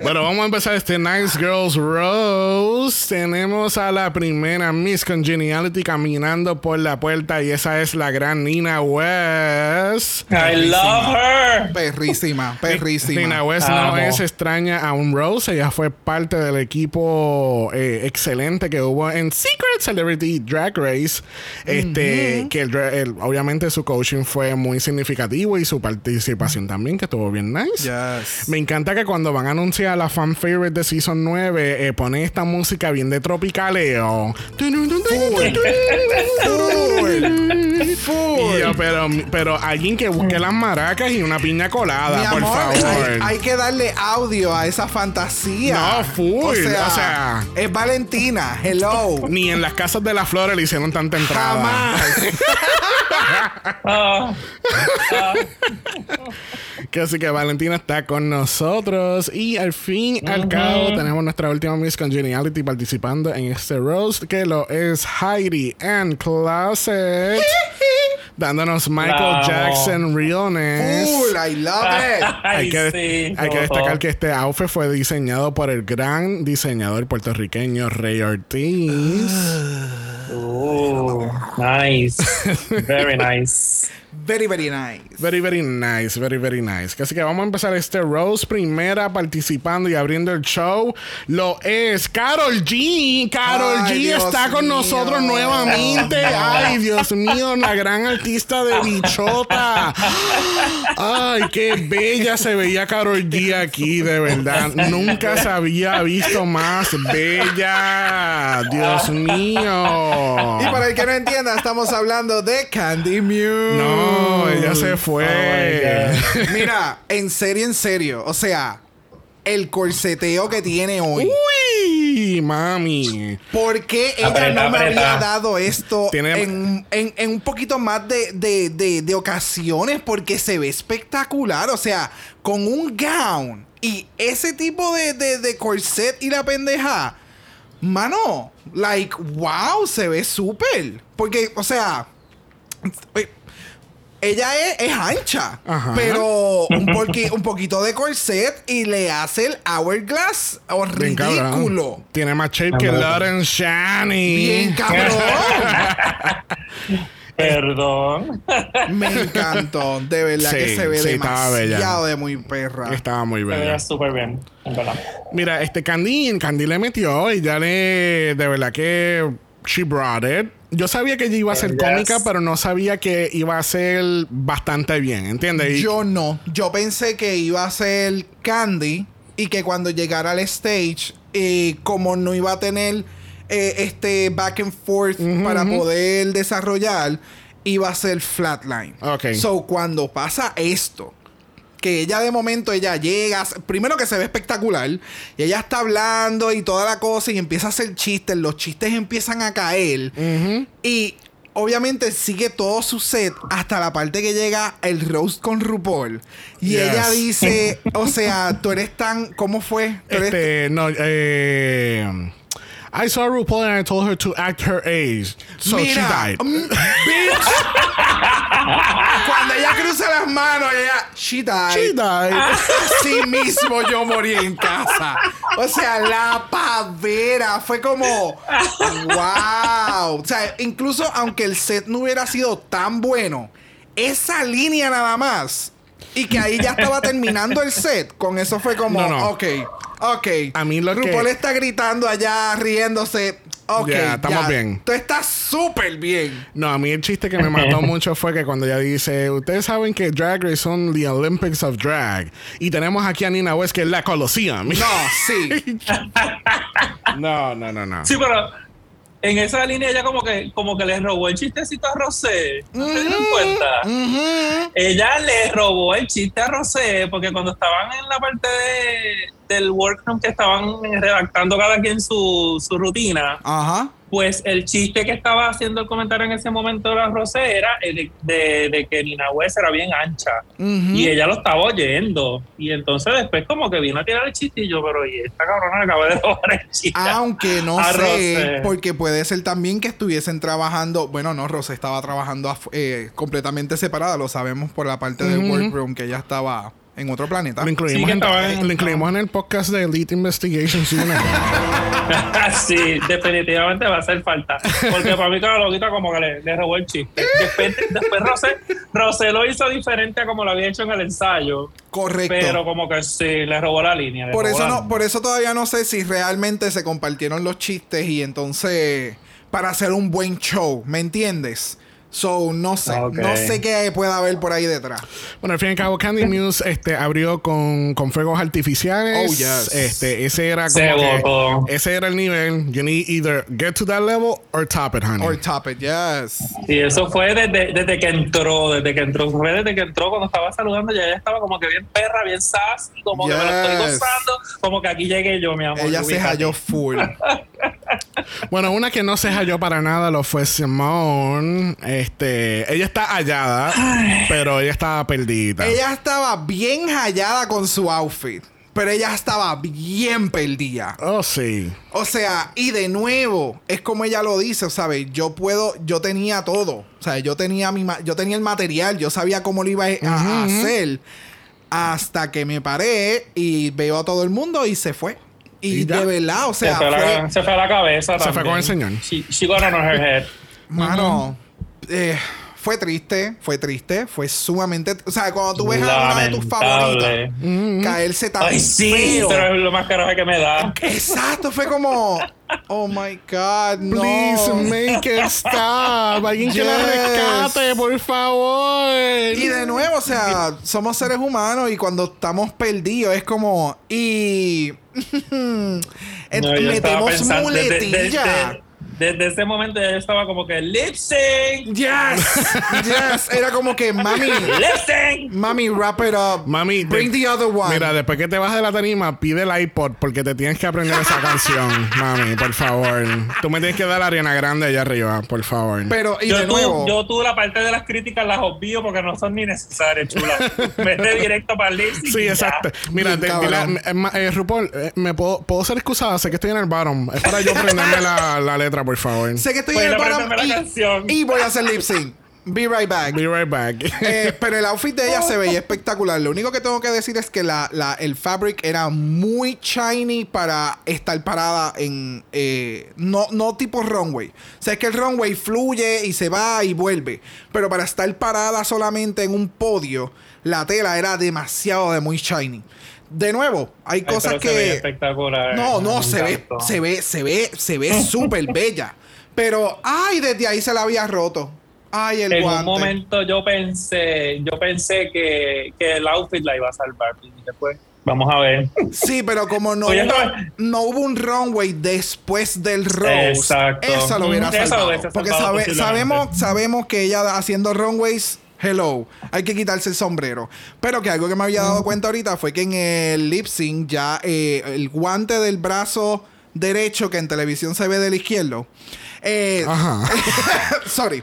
Bueno, vamos a empezar este Nice Girls Rose. Tenemos a la primera Miss Congeniality caminando por la puerta y esa es la gran Nina West. I love her. Perrísima, perrísima. Nina West no es extraña a un Rose. Ella fue parte del equipo eh, excelente que hubo en Secret Celebrity Drag Race. Este, que el dra- el- obviamente su coaching fue muy significativo y su participación también, que estuvo bien nice. Yes. Me encanta que cuando van a anunciar la fan favorite de Season 9, eh, ponen esta música bien de tropicaleo. Yo, pero, pero alguien que busque las maracas y una piña colada, Mi por amor, favor. hay, hay que darle audio a esa fantasía. No, full, O sea, o sea. es Valentina. Hello. Ni en las casas de las flores le hicieron tanta entrada. Jamás. Ah, ah. (laughs) Que así que Valentina está con nosotros. Y al fin y al cabo tenemos nuestra última Miss Congeniality participando en este roast. Que lo es Heidi and Closet. (laughs) dándonos Michael Bravo. Jackson realness. Cool, I love it. (laughs) hay Ay, que, sí, hay que ojo. destacar que este outfit fue diseñado por el gran diseñador puertorriqueño Rey Ortiz. Ooh, nice. Very nice. Very, very nice. Very, very nice, very, very nice. Así que vamos a empezar este Rose. Primera participando y abriendo el show lo es Carol G. Carol Ay, G Dios está con mío. nosotros nuevamente. Ay, Dios mío, la gran artista de bichota. Ay, qué bella se veía Carol G aquí, de verdad. Nunca se había visto más bella. Dios mío. Y para el que no entienda, estamos hablando de Candy Muse. No, ella se fue. Oh (laughs) Mira, en serio, en serio. O sea, el corseteo que tiene hoy. Uy, mami. ¿Por qué ella no me había dado esto Tiene- en, en- en un poquito más de, de- de- de ocasiones? Porque se ve espectacular. O sea, con un gown y ese tipo de, de- de corset y la pendeja. Mano, like, wow, se ve súper. Porque, o sea, ella es, es ancha, Ajá. pero un, poqui- un poquito de corset y le hace el hourglass o Bien cabrón. ridículo. Tiene más shape que Lauren Shani. Bien cabrón. (laughs) Perdón. Me encantó. De verdad Sí, que se ve sí, demasiado de muy perra. Estaba muy Se bella. veía súper bien, en verdad. Mira, este Candy, Candy le metió y ya le. De verdad que. She brought it. Yo sabía que ella iba a ser Yes. cómica, pero no sabía que iba a ser bastante bien, ¿entiendes? Y- Yo no. Yo pensé que iba a ser Candy y que cuando llegara al stage, eh, como no iba a tener eh, este back and forth para poder desarrollar, iba a ser flatline. Ok. So, cuando pasa esto, que ella de momento ella llega, primero que se ve espectacular, y ella está hablando y toda la cosa y empieza a hacer chistes, los chistes empiezan a caer y obviamente sigue todo su set hasta la parte que llega el roast con RuPaul y Yes. ella dice, (laughs) o sea, tú eres tan, ¿cómo fue? Tú eres- Este, no, eh. I saw RuPaul and I told her to act her age. So she died. mm, (laughs) bitch. Cuando ella cruza las manos, ella, she died. She died. Así mismo yo morí en casa. O sea, la pavera fue como, wow. O sea, incluso aunque el set no hubiera sido tan bueno, esa línea nada más. Y que ahí ya estaba terminando el set. Con eso fue como, No, no. ok, ok. A mí lo que- RuPaul está gritando allá, riéndose. Ok, Ya, estamos ya. bien. Tú estás súper bien. No, a mí el chiste que me mató (laughs) mucho fue que cuando ella dice, ustedes saben que Drag Race son the Olympics of Drag. Y tenemos aquí a Nina West, que es la Colosseum. No, sí. (laughs) no, no, no, no. Sí, pero en esa línea ella como que, como que le robó el chistecito a Rosé. ¿No se dieron cuenta? Ella le robó el chiste a Rosé porque cuando estaban en la parte de, del workroom que estaban redactando cada quien su, su rutina, Ajá. Pues el chiste que estaba haciendo el comentario en ese momento de la Rosé era el de, de- de que Nina West era bien ancha. Y ella lo estaba oyendo. Y entonces después como que vino a tirar el chiste y yo, pero y esta cabrona acaba de (laughs) robar el chiste. Aunque no sé, Rosé. porque puede ser también que estuviesen trabajando. Bueno, no, Rosé estaba trabajando eh, completamente separada, lo sabemos por la parte del Ujú. workroom que ella estaba en otro planeta. Lo incluimos, Sí, en, estaba en- lo incluimos en el podcast de Elite Investigations. (laughs) Sí, definitivamente va a hacer falta. Porque para mí cada loquita como que le, le robó el chiste. Después, después Rosé, Rosé lo hizo diferente a como lo había hecho en el ensayo. Correcto. Pero como que sí, le robó la línea. por eso la no, línea. por eso todavía no sé si realmente se compartieron los chistes y entonces para hacer un buen show, ¿me entiendes? So, no sé, Ok. no sé qué puede haber por ahí detrás. bueno, al fin y al cabo, Candy Muse este, abrió con, con fuegos artificiales. Oh, yes. Este, ese era como que- ese era el nivel. You need either get to that level or top it, honey. Or top it, yes. Y eso fue desde, desde que entró, desde que entró, fue desde que entró cuando estaba saludando, ya ella estaba como que bien perra, bien sassy, como que me lo estoy Yes. gozando, como que aquí llegué yo, mi amor. Ella se halló full. (laughs) bueno, una que no se halló para nada lo fue Simone. Este, ella está hallada, pero ella estaba perdida. Ella estaba bien hallada con su outfit. Pero ella estaba bien perdida. Oh, sí. O sea, y de nuevo, es como ella lo dice, ¿sabes? Yo puedo, yo tenía todo. O sea, yo tenía mi yo tenía el material, yo sabía cómo lo iba a, a hacer. Hasta que me paré y veo a todo el mundo y se fue. Y, Y de verdad, o Se sea, fue, fue, la, se fue a la cabeza. Se fue con el señor. She, she got on her head. mano, eh, fue triste, fue triste, fue sumamente, o sea, cuando tú ves a una de tus Lamentable. favoritas caerse tan Ay, sí, feo. pero es lo más caro que me da. Exacto, fue como, oh my god, no. Please make it stop. Alguien que la rescate, por favor. Y de nuevo, o sea, somos seres humanos y cuando estamos perdidos es como. Y. (laughs) metemos muletilla. desde- desde ese momento ya yo estaba como que lip sync, Yes, (laughs) yes. Era como que, mami, lip sync. mami, wrap it up. Mami, bring te- the other one. Mira, después que te vas de la tarima, pide el iPod porque te tienes que aprender esa canción, (laughs) mami, por favor. Tú me tienes que dar la Ariana Grande allá arriba, por favor. Pero, y Yo, de tú, nuevo. yo tú la parte de las críticas las obvio porque no son ni necesarias, chula. (laughs) Vete directo para el lip sync. Sí, y ya. exacto. Mira, Bien te- eh, eh, RuPaul, eh, ¿me puedo, puedo ser excusada? Sé que estoy en el bottom. Es para yo aprenderme la, la letra, por favor. sé que estoy Pues en el bottom y, canción. y voy a hacer lip sync. Be right back. Be right back. Eh, pero el outfit de ella se (laughs) veía espectacular. Lo único que tengo que decir es que la, la- el fabric era muy shiny para estar parada en. eh, no, no tipo runway. O sea, es que el runway fluye y se va y vuelve. Pero para estar parada solamente en un podio, la tela era demasiado de muy shiny. De nuevo, hay Ay, cosas pero se que. espectacular. No, no, se ve, se ve, se ve, se (laughs) ve súper bella. Pero, ay, desde ahí se la había roto. Ay, el en guante. un momento yo pensé, yo pensé que, que el outfit la iba a salvar. Y después, vamos a ver. Sí, pero como no, Oye, hubo, no hubo un runway después del Rose, Exacto. eso lo hubiera lo salvado. Porque sabe- sabemos, sabemos que ella haciendo runways, hello, hay que quitarse el sombrero. Pero que algo que me había dado cuenta ahorita fue que en el lip sync ya eh, el guante del brazo derecho que en televisión se ve del izquierdo. eh, Ajá. (laughs) Sorry.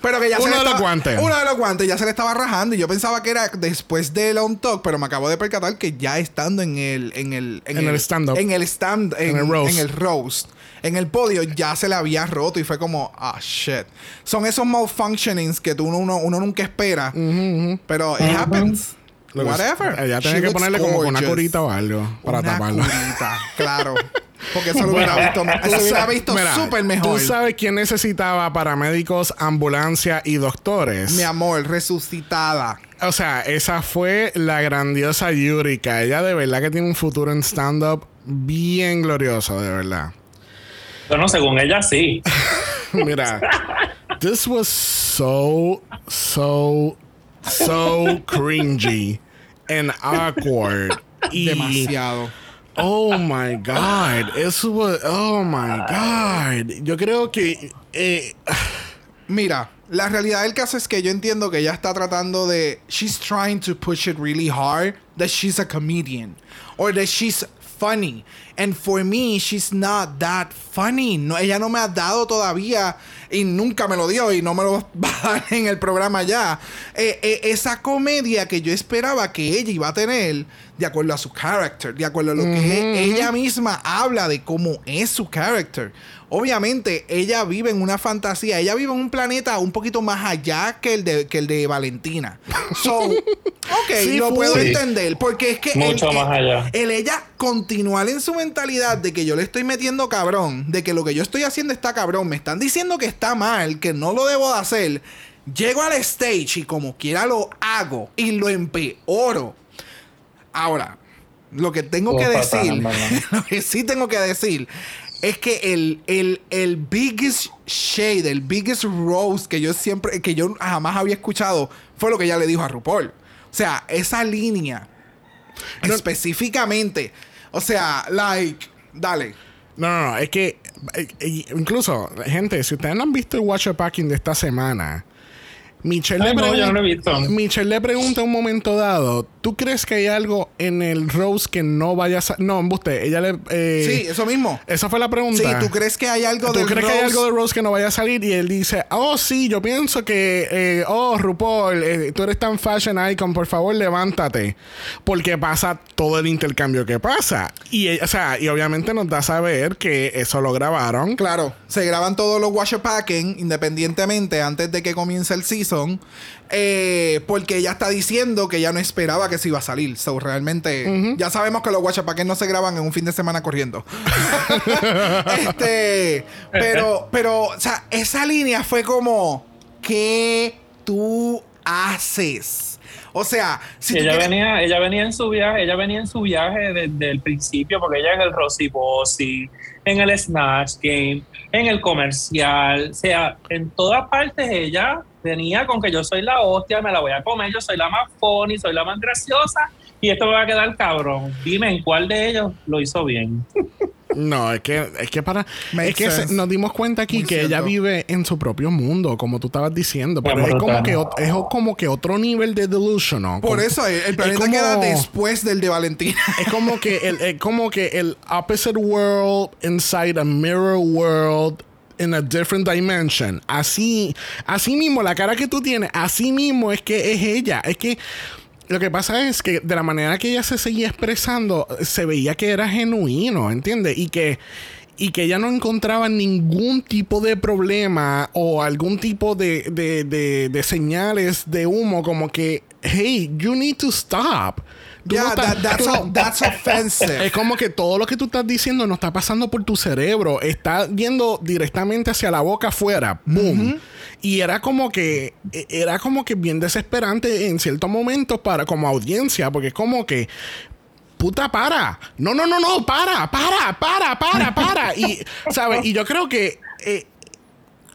Pero que ya Uno se de los guantes. Uno de los guantes ya se le estaba rajando. Y yo pensaba que era después del on talk, pero me acabo de percatar que ya estando en el. En el, En el stand-up. En el stand. En, En el roast. en el roast. En el podio ya se le había roto y fue como, ah, shit. Son esos malfunctionings que tú, uno, uno nunca espera. Pero it happens. Lo Whatever. Ella She tiene que ponerle como con una gorgeous. curita o algo para Una taparlo. curita, claro. Porque eso lo hubiera visto, eso hubiera visto súper mejor. ¿Tú sabes quién necesitaba paramédicos, ambulancia y doctores? Mi amor, resucitada. O sea, esa fue la grandiosa Yurika. Ella de verdad que tiene un futuro en stand-up bien glorioso, de verdad. Bueno, según ella sí. (laughs) Mira, this was so, so, so cringy and awkward. Y, Demasiado. Oh my God. Eso was, oh my God. Yo creo que. eh, Mira, la realidad del caso es que yo entiendo que ella está tratando de. She's trying to push it really hard that she's a comedian or that she's funny. And for me, she's not that funny. No, ella no me ha dado todavía y nunca me lo dio y no me lo (laughs) va a dar en el programa ya. Eh, eh, esa comedia que yo esperaba que ella iba a tener de acuerdo a su character, de acuerdo a lo que ella misma habla de cómo es su character. Obviamente, ella vive en una fantasía. Ella vive en un planeta un poquito más allá que el de, que el de Valentina. So, (laughs) ok, Sí, lo puedo Sí. entender. Porque es que. Mucho el, más allá. El ella continuar en su mentalidad de que yo le estoy metiendo cabrón, de que lo que yo estoy haciendo está cabrón, me están diciendo que está mal, que no lo debo de hacer. Llego al stage y como quiera lo hago y lo empeoro. Ahora, lo que tengo que decir, (laughs) lo que sí tengo que decir es que el, el, el biggest shade, el biggest rose que yo siempre, que yo jamás había escuchado, fue lo que ella le dijo a RuPaul. O sea, esa línea específicamente. O sea, like, dale. No, no, no. Es que eh, eh, incluso, gente, si ustedes no han visto el Watcher Packing de esta semana, Michelle, Ay, le, no, pregun- yo no lo he visto. Michelle le pregunta un momento dado, ¿tú crees que hay algo en el Rose que no vaya a... No, embuste, ella le... eh, Sí, eso mismo. Esa fue la pregunta. Sí, ¿tú crees que hay algo ¿Tú del crees que hay Rose? algo de Rose que no vaya a salir? Y él dice, oh, sí, yo pienso que, eh, oh, RuPaul, eh, tú eres tan fashion icon, por favor, levántate. Porque pasa todo el intercambio que pasa. Y, ella- o sea, y obviamente nos da a saber que eso lo grabaron. Claro, se graban todos los washer packing independientemente antes de que comience el season. Eh, porque ella está diciendo que ya no esperaba que se iba a salir. So, realmente, ya sabemos que los packing no se graban en un fin de semana corriendo. (laughs) este, pero, pero, o sea, esa línea fue como, ¿qué tú haces? O sea, si ella quieres- venía, ella venía en su viaje, ella venía en su viaje desde el principio, porque ella en el Rosy Bossy, en el Snatch Game, en el comercial, o sea, en todas partes ella venía con que yo soy la hostia, me la voy a comer, yo soy la más funny, soy la más graciosa, y esto me va a quedar cabrón. Dime en cuál de ellos lo hizo bien. (laughs) No, es que, es que para. Makes es que se- nos dimos cuenta aquí Muy que ella vive en su propio mundo, como tú estabas diciendo. Pero es como, que, es como que otro nivel de delusional. Por Como- eso, el, el planeta como- queda después del de Valentina. (laughs) Es como que el, es como que el opposite world inside a mirror world in a different dimension. Así, así mismo, la cara que tú tienes, así mismo es que es ella. Es que lo que pasa es que de la manera que ella se seguía expresando, se veía que era genuino, ¿entiendes? Y que y que ella no encontraba ningún tipo de problema o algún tipo de, de, de- de señales de humo como que, hey, you need to stop. Tú Yeah, no estás- that- that's, tú no- o- that's offensive. es como que todo lo que tú estás diciendo no está pasando por tu cerebro, está yendo directamente hacia la boca afuera. Boom. Y era como que e- era como que bien desesperante en ciertos momentos para como audiencia, porque es como que puta para. No, no, no, no, para, para, para, para, para. Y sabes, y yo creo que eh,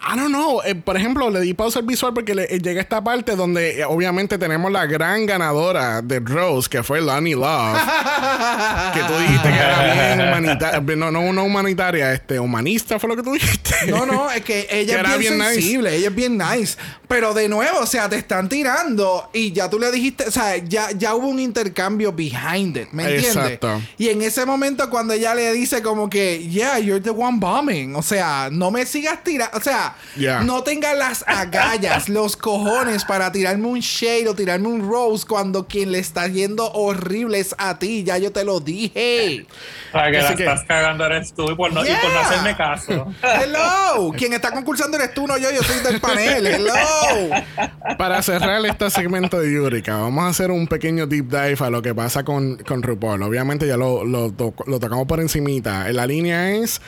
I don't know. eh, por ejemplo, le di pausa al visual porque le, eh, llega esta parte donde eh, obviamente tenemos la gran ganadora de Rose, que fue Lonnie Love. (laughs) que tú dijiste que era bien humanitaria. No, no una humanitaria, este, humanista fue lo que tú dijiste. No, no, es que (laughs) ella Que es bien, bien nice. sensible, ella es bien nice. Pero de nuevo, o sea, te están tirando y ya tú le dijiste, o sea, ya, ya hubo un intercambio behind it, ¿me entiendes? Exacto. Y en ese momento cuando ella le dice como que, yeah, you're the one bombing, o sea, no me sigas tirando, o sea, Yeah. no tengas las agallas, (laughs) los cojones para tirarme un shade o tirarme un rose cuando quien le está yendo horrible es a ti, ya yo te lo dije. Para que Así la que- estás cagando eres tú y por no, y por no Yeah. hacerme caso. Hello, quien está concursando eres tú, no yo, yo soy del panel. Hello. Para cerrar este segmento de Yurika, vamos a hacer un pequeño deep dive a lo que pasa con, con RuPaul. Obviamente ya lo, lo, to- lo tocamos por encimita. La línea es,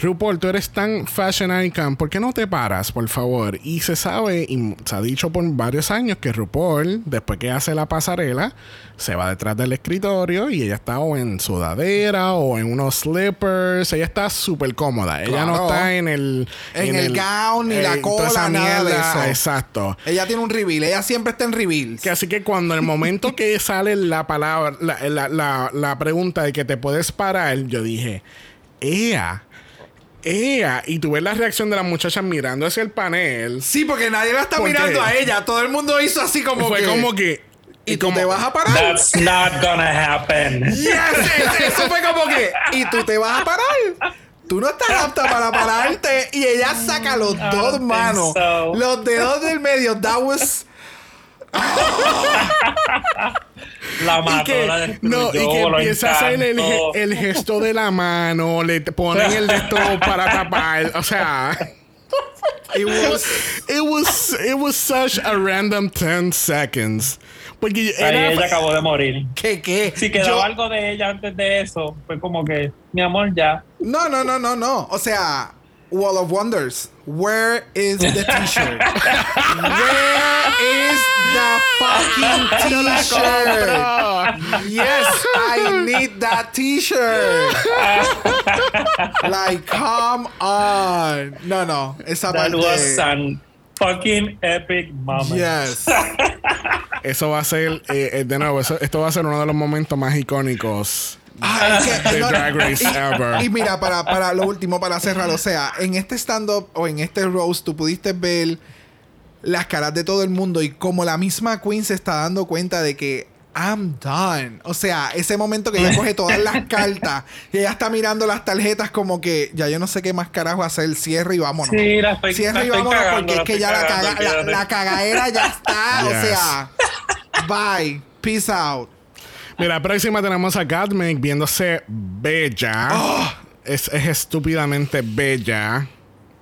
RuPaul, tú eres tan fashion icon, ¿por qué no te paras, por favor? Y se sabe, y se ha dicho por varios años que RuPaul, después que hace la pasarela, se va detrás del escritorio y ella está o en sudadera o en unos slippers. Ella está súper cómoda. Ella no está en el... En el gown, ni la cola, nada de eso. Exacto. Ella tiene un reveal, ella siempre está en reveals. Que así que cuando el momento que (laughs) sale la palabra, la, la, la- la pregunta de que te puedes parar, yo dije, ¡Ea! ¡Ea! Y tú ves la reacción de las muchachas mirando hacia el panel. Sí, porque nadie la está ¿Por mirando a ella. Todo el mundo hizo así como Fue que. como que. ¿Y tú como- te vas a parar? That's not gonna happen. (laughs) Yes, yes, eso fue como que. ¿Y tú te vas a parar? Tú no estás apta para pararte. Y ella saca los I dos manos. so. Los dedos del medio. That was. (laughs) (laughs) La Y mató, que, la destruyó, no, y que lo empieza a hacer el, el gesto de la mano, le ponen el de (laughs) esto para tapar. O sea, It was. it was, it was such a random 10 seconds. Porque Ahí era, ella acabó de morir. ¿Qué, qué? Si quedaba Yo- algo de ella antes de eso, fue como que, mi amor, ya. No, no, no, no, no. O sea, Wall of Wonders. Where is the t-shirt? Where is the fucking (laughs) t-shirt? Yes, I need that t-shirt. like, come on. No, no. Esa That was parte. an fucking epic moment. Yes. (laughs) Eso va a ser, eh, eh, de nuevo, eso- esto va a ser uno de los momentos más icónicos Ah, que- no, Drag Race y, ever. y mira, para, para lo último, para cerrar, o sea, en este stand-up o en este roast, tú pudiste ver las caras de todo el mundo y como la misma Queen se está dando cuenta de que I'm done. O sea, ese momento que ella coge todas las (laughs) cartas y ella está mirando las tarjetas como que ya yo no sé qué más carajo hacer, cierre y vámonos. Sí, la estoy, Cierre la y estoy vámonos cagando, porque es que ya la, caga- la, olvídate. la cagadera ya está. O sea, bye. Peace out. Mira, próxima tenemos a Godmik viéndose bella. Ah. Es, es estúpidamente bella.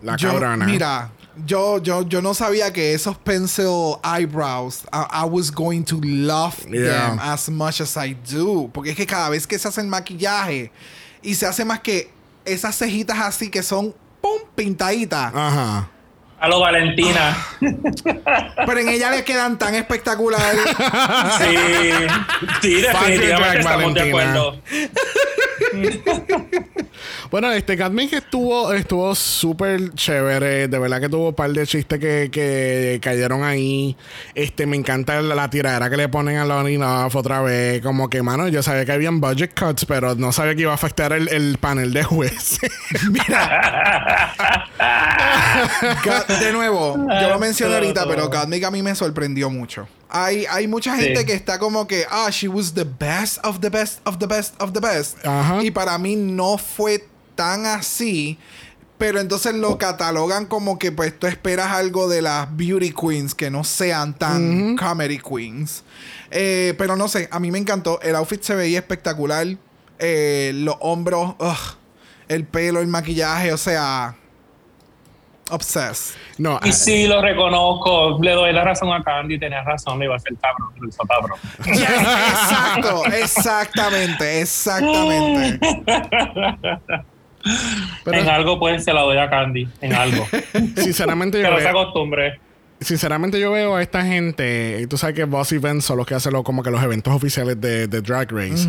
La Yo- cabrona. Mira, yo, yo, yo no sabía que esos pencil eyebrows, I, I was going to love Yeah. them as much as I do. Porque es que cada vez que se hace el maquillaje y se hace más que esas cejitas así que son pum, pintaditas. Ajá. A lo Valentina. (laughs) Pero en ella le quedan tan espectacular. (laughs) Sí, sí, definitivamente estamos de Valentina. acuerdo. (laughs) Bueno, este Godmik estuvo estuvo súper chévere. De verdad que tuvo un par de chistes que, que cayeron ahí. Este, me encanta la, la tiradera que le ponen a Lonnie Love otra vez. Como que, mano, yo sabía que habían budget cuts, pero no sabía que iba a afectar el, el panel de jueces. God- (laughs) de nuevo, yo lo mencioné ahorita, pero Gottmik a mí me sorprendió mucho. Hay, hay mucha Sí. gente que está como que, ah, she was the best of the best of the best of the best. Ajá. Y para mí no fue tan así. Pero entonces lo catalogan como que pues tú esperas algo de las beauty queens que no sean tan comedy queens. Eh, pero no sé, a mí me encantó. El outfit se veía espectacular. Eh, los hombros, ugh, el pelo, el maquillaje, o sea, obsessed. no, Y ah, sí, lo reconozco. Le doy la razón a Candy. Tenía razón, le iba a hacer cabrón. Lo hizo cabrón. Exacto, exactamente, exactamente. (laughs) pero en algo, pues, se la doy a Candy. En algo. (laughs) sinceramente yo Pero se veo, acostumbre. sinceramente yo veo a esta gente, y tú sabes que Boss Events son los que hacen lo- como que los eventos oficiales de, de Drag Race.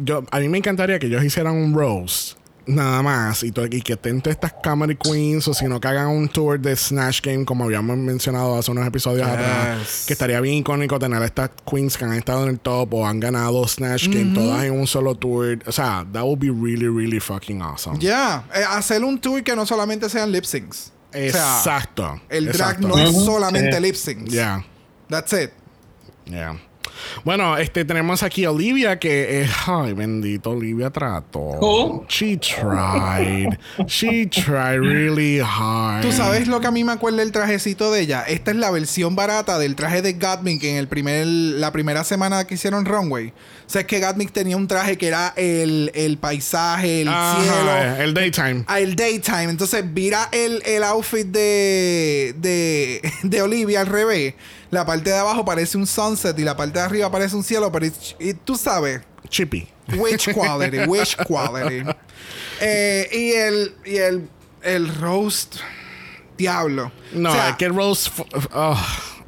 Yo, a mí me encantaría que ellos hicieran un roast. Nada más, y, que estén todas estas comedy queens, o si no, que hagan un tour de Snatch Game, como habíamos mencionado hace unos episodios atrás, que estaría bien icónico tener a estas queens que han estado en el top o han ganado Snatch Game, todas en un solo tour. O sea, that would be really, really fucking awesome. Ya, eh, hacer un tour que no solamente sean lip syncs. O sea, Exacto. el drag exacto. no es solamente lip syncs. Yeah. That's it. Yeah. Bueno, este tenemos aquí a Olivia que es, ay, bendito, Olivia trató. Who? She tried. She tried really hard. Tú sabes lo que a mí me acuerda el trajecito de ella. Esta es la versión barata del traje de Gatmik en el primer, la primera semana que hicieron Runway. O sea, es que Gatmik tenía un traje que era el, el paisaje, el Ajá, cielo. el daytime. Ah, el daytime. Entonces, mira el, el outfit de, de, (laughs) de Olivia al revés. La parte de abajo parece un sunset y la parte de arriba parece un cielo, pero y tú sabes, Chippy. Which (laughs) quality, which quality. Eh, y el, y el, el roast, diablo. No, O sea, es que fu- oh,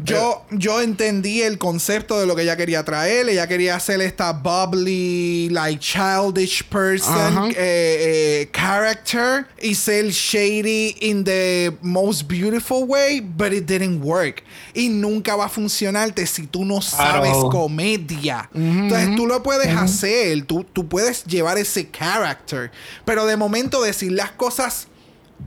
yo, yo entendí el concepto de lo que ella quería traer. Ella quería hacer esta bubbly, like childish person eh, eh, character y ser shady in the most beautiful way, but it didn't work. Y nunca va a funcionarte si tú no sabes comedia. Entonces tú lo puedes hacer, tú, tú puedes llevar ese character, pero de momento decir las cosas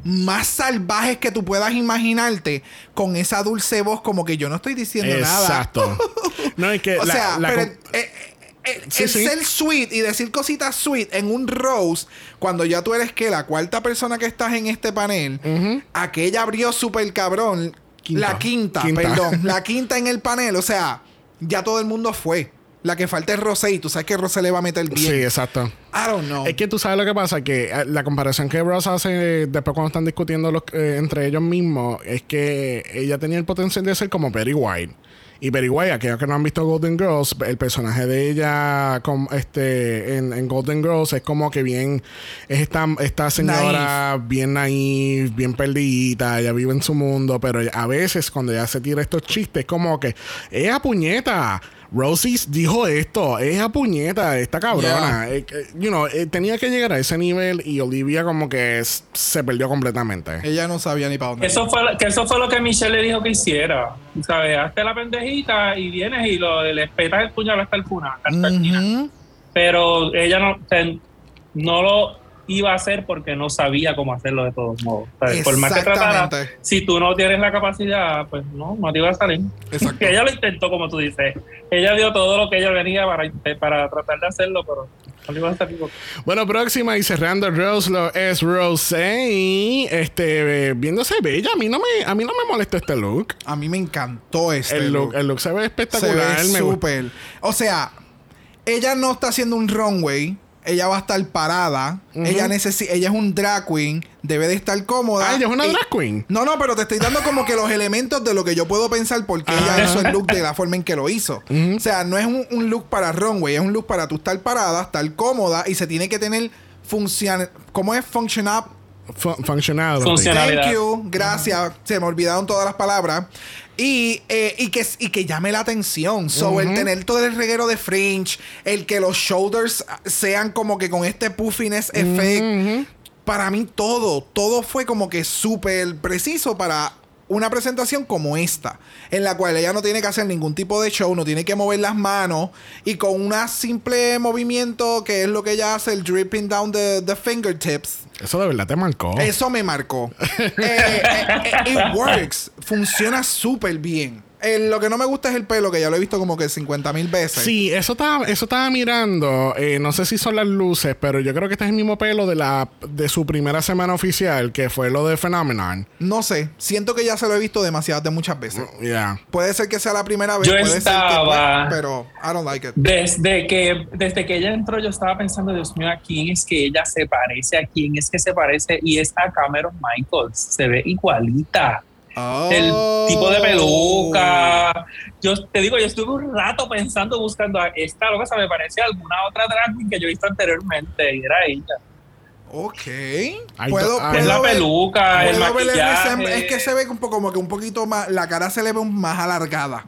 más salvajes que tú puedas imaginarte con esa dulce voz como que yo no estoy diciendo nada. exacto. (laughs) No, es que. O la- sea, la pero eh, eh, Sí, el sí. ser sweet y decir cositas sweet en un rose, cuando ya tú eres que la cuarta persona que estás en este panel, aquella abrió súper cabrón. Quinta. La quinta, Quinta. perdón. la (laughs) quinta en el panel. O sea, ya todo el mundo fue. La que falta es Rosé y tú sabes que Rosé le va a meter bien. Sí, exacto. I don't know. Es que tú sabes lo que pasa, que eh, la comparación que Ross hace eh, después cuando están discutiendo los- eh, entre ellos mismos es que ella tenía el potencial de ser como Perry White. Y White, aquellos que no han visto Golden Girls, el personaje de ella con, este, en, en Golden Girls es como que bien, es esta, esta señora bien naive, bien perdida, ella vive en su mundo, pero a veces cuando ella se tira estos chistes, como que, ella puñeta. Rosie dijo esto, ella puñeta, esta cabrona. Eh, eh, you know, eh, tenía que llegar a ese nivel y Olivia como que se perdió completamente. Ella no sabía ni para dónde. Eso fue, lo- que eso fue lo que Michelle le dijo que hiciera. ¿Sabes? Hazte la pendejita y vienes y lo, le espetas el puñal hasta el hasta el final. Ujú. Pero ella no, o sea, no lo. Iba a hacer porque no sabía cómo hacerlo de todos modos. Por más que tratara, si tú no tienes la capacidad, pues no, no te iba a salir. Que (laughs) ella lo intentó, como tú dices. Ella dio todo lo que ella venía para, para tratar de hacerlo, pero no iba a salir. Bueno, próxima y cerrando Rose lo es Rose y este viéndose bella. A mí no me, a mí no me molestó este look. A mí me encantó este el look. El look se ve espectacular. Se ve súper. O sea, ella no está haciendo un runway ella va a estar parada. Ella necesita, ella es un drag queen, debe de estar cómoda. Ah, ella es una drag queen. No, no, pero te estoy dando como que los elementos de lo que yo puedo pensar porque ella ah. hizo el look de la forma en que lo hizo. O sea, no es un, look para runway, es un look para tú estar parada, estar cómoda y se tiene que tener función. ¿Cómo es funcionar? funcionado. Thank you. Gracias. Se me olvidaron todas las palabras. Y, eh, y, que, y que llame la atención. So, el tener todo el reguero de fringe, el que los shoulders sean como que con este puffiness effect. Para mí todo, todo fue como que súper preciso para una presentación como esta, en la cual ella no tiene que hacer ningún tipo de show, no tiene que mover las manos y con un simple movimiento que es lo que ella hace, el dripping down the, the fingertips, eso de verdad te marcó. Eso me marcó. (laughs) eh, eh, eh it works. Funciona súper bien lo que no me gusta es el pelo, que ya lo he visto como que 50 mil veces. Sí, eso estaba, eso estaba mirando. Eh, no sé si son las luces, pero yo creo que este es el mismo pelo de la de su primera semana oficial, que fue lo de Phenomenon. No sé. Siento que ya se lo he visto demasiadas de muchas veces. Mm, ya. Puede ser que sea la primera vez. Yo puede estaba. Ser que, pero I don't like it. Desde que, desde que ella entró, yo estaba pensando, Dios mío, ¿a quién es que ella se parece? ¿A quién es que se parece? Y es a Cameron Michaels. Se ve igualita. El tipo de peluca. Yo te digo, yo estuve un rato pensando, buscando a esta loca, se me parece a alguna otra drag queen que yo he visto anteriormente y era ella. Ok. ¿Puedo, es la peluca, el maquillaje. Es que se ve un poco como que un poquito más, la cara se le ve más alargada.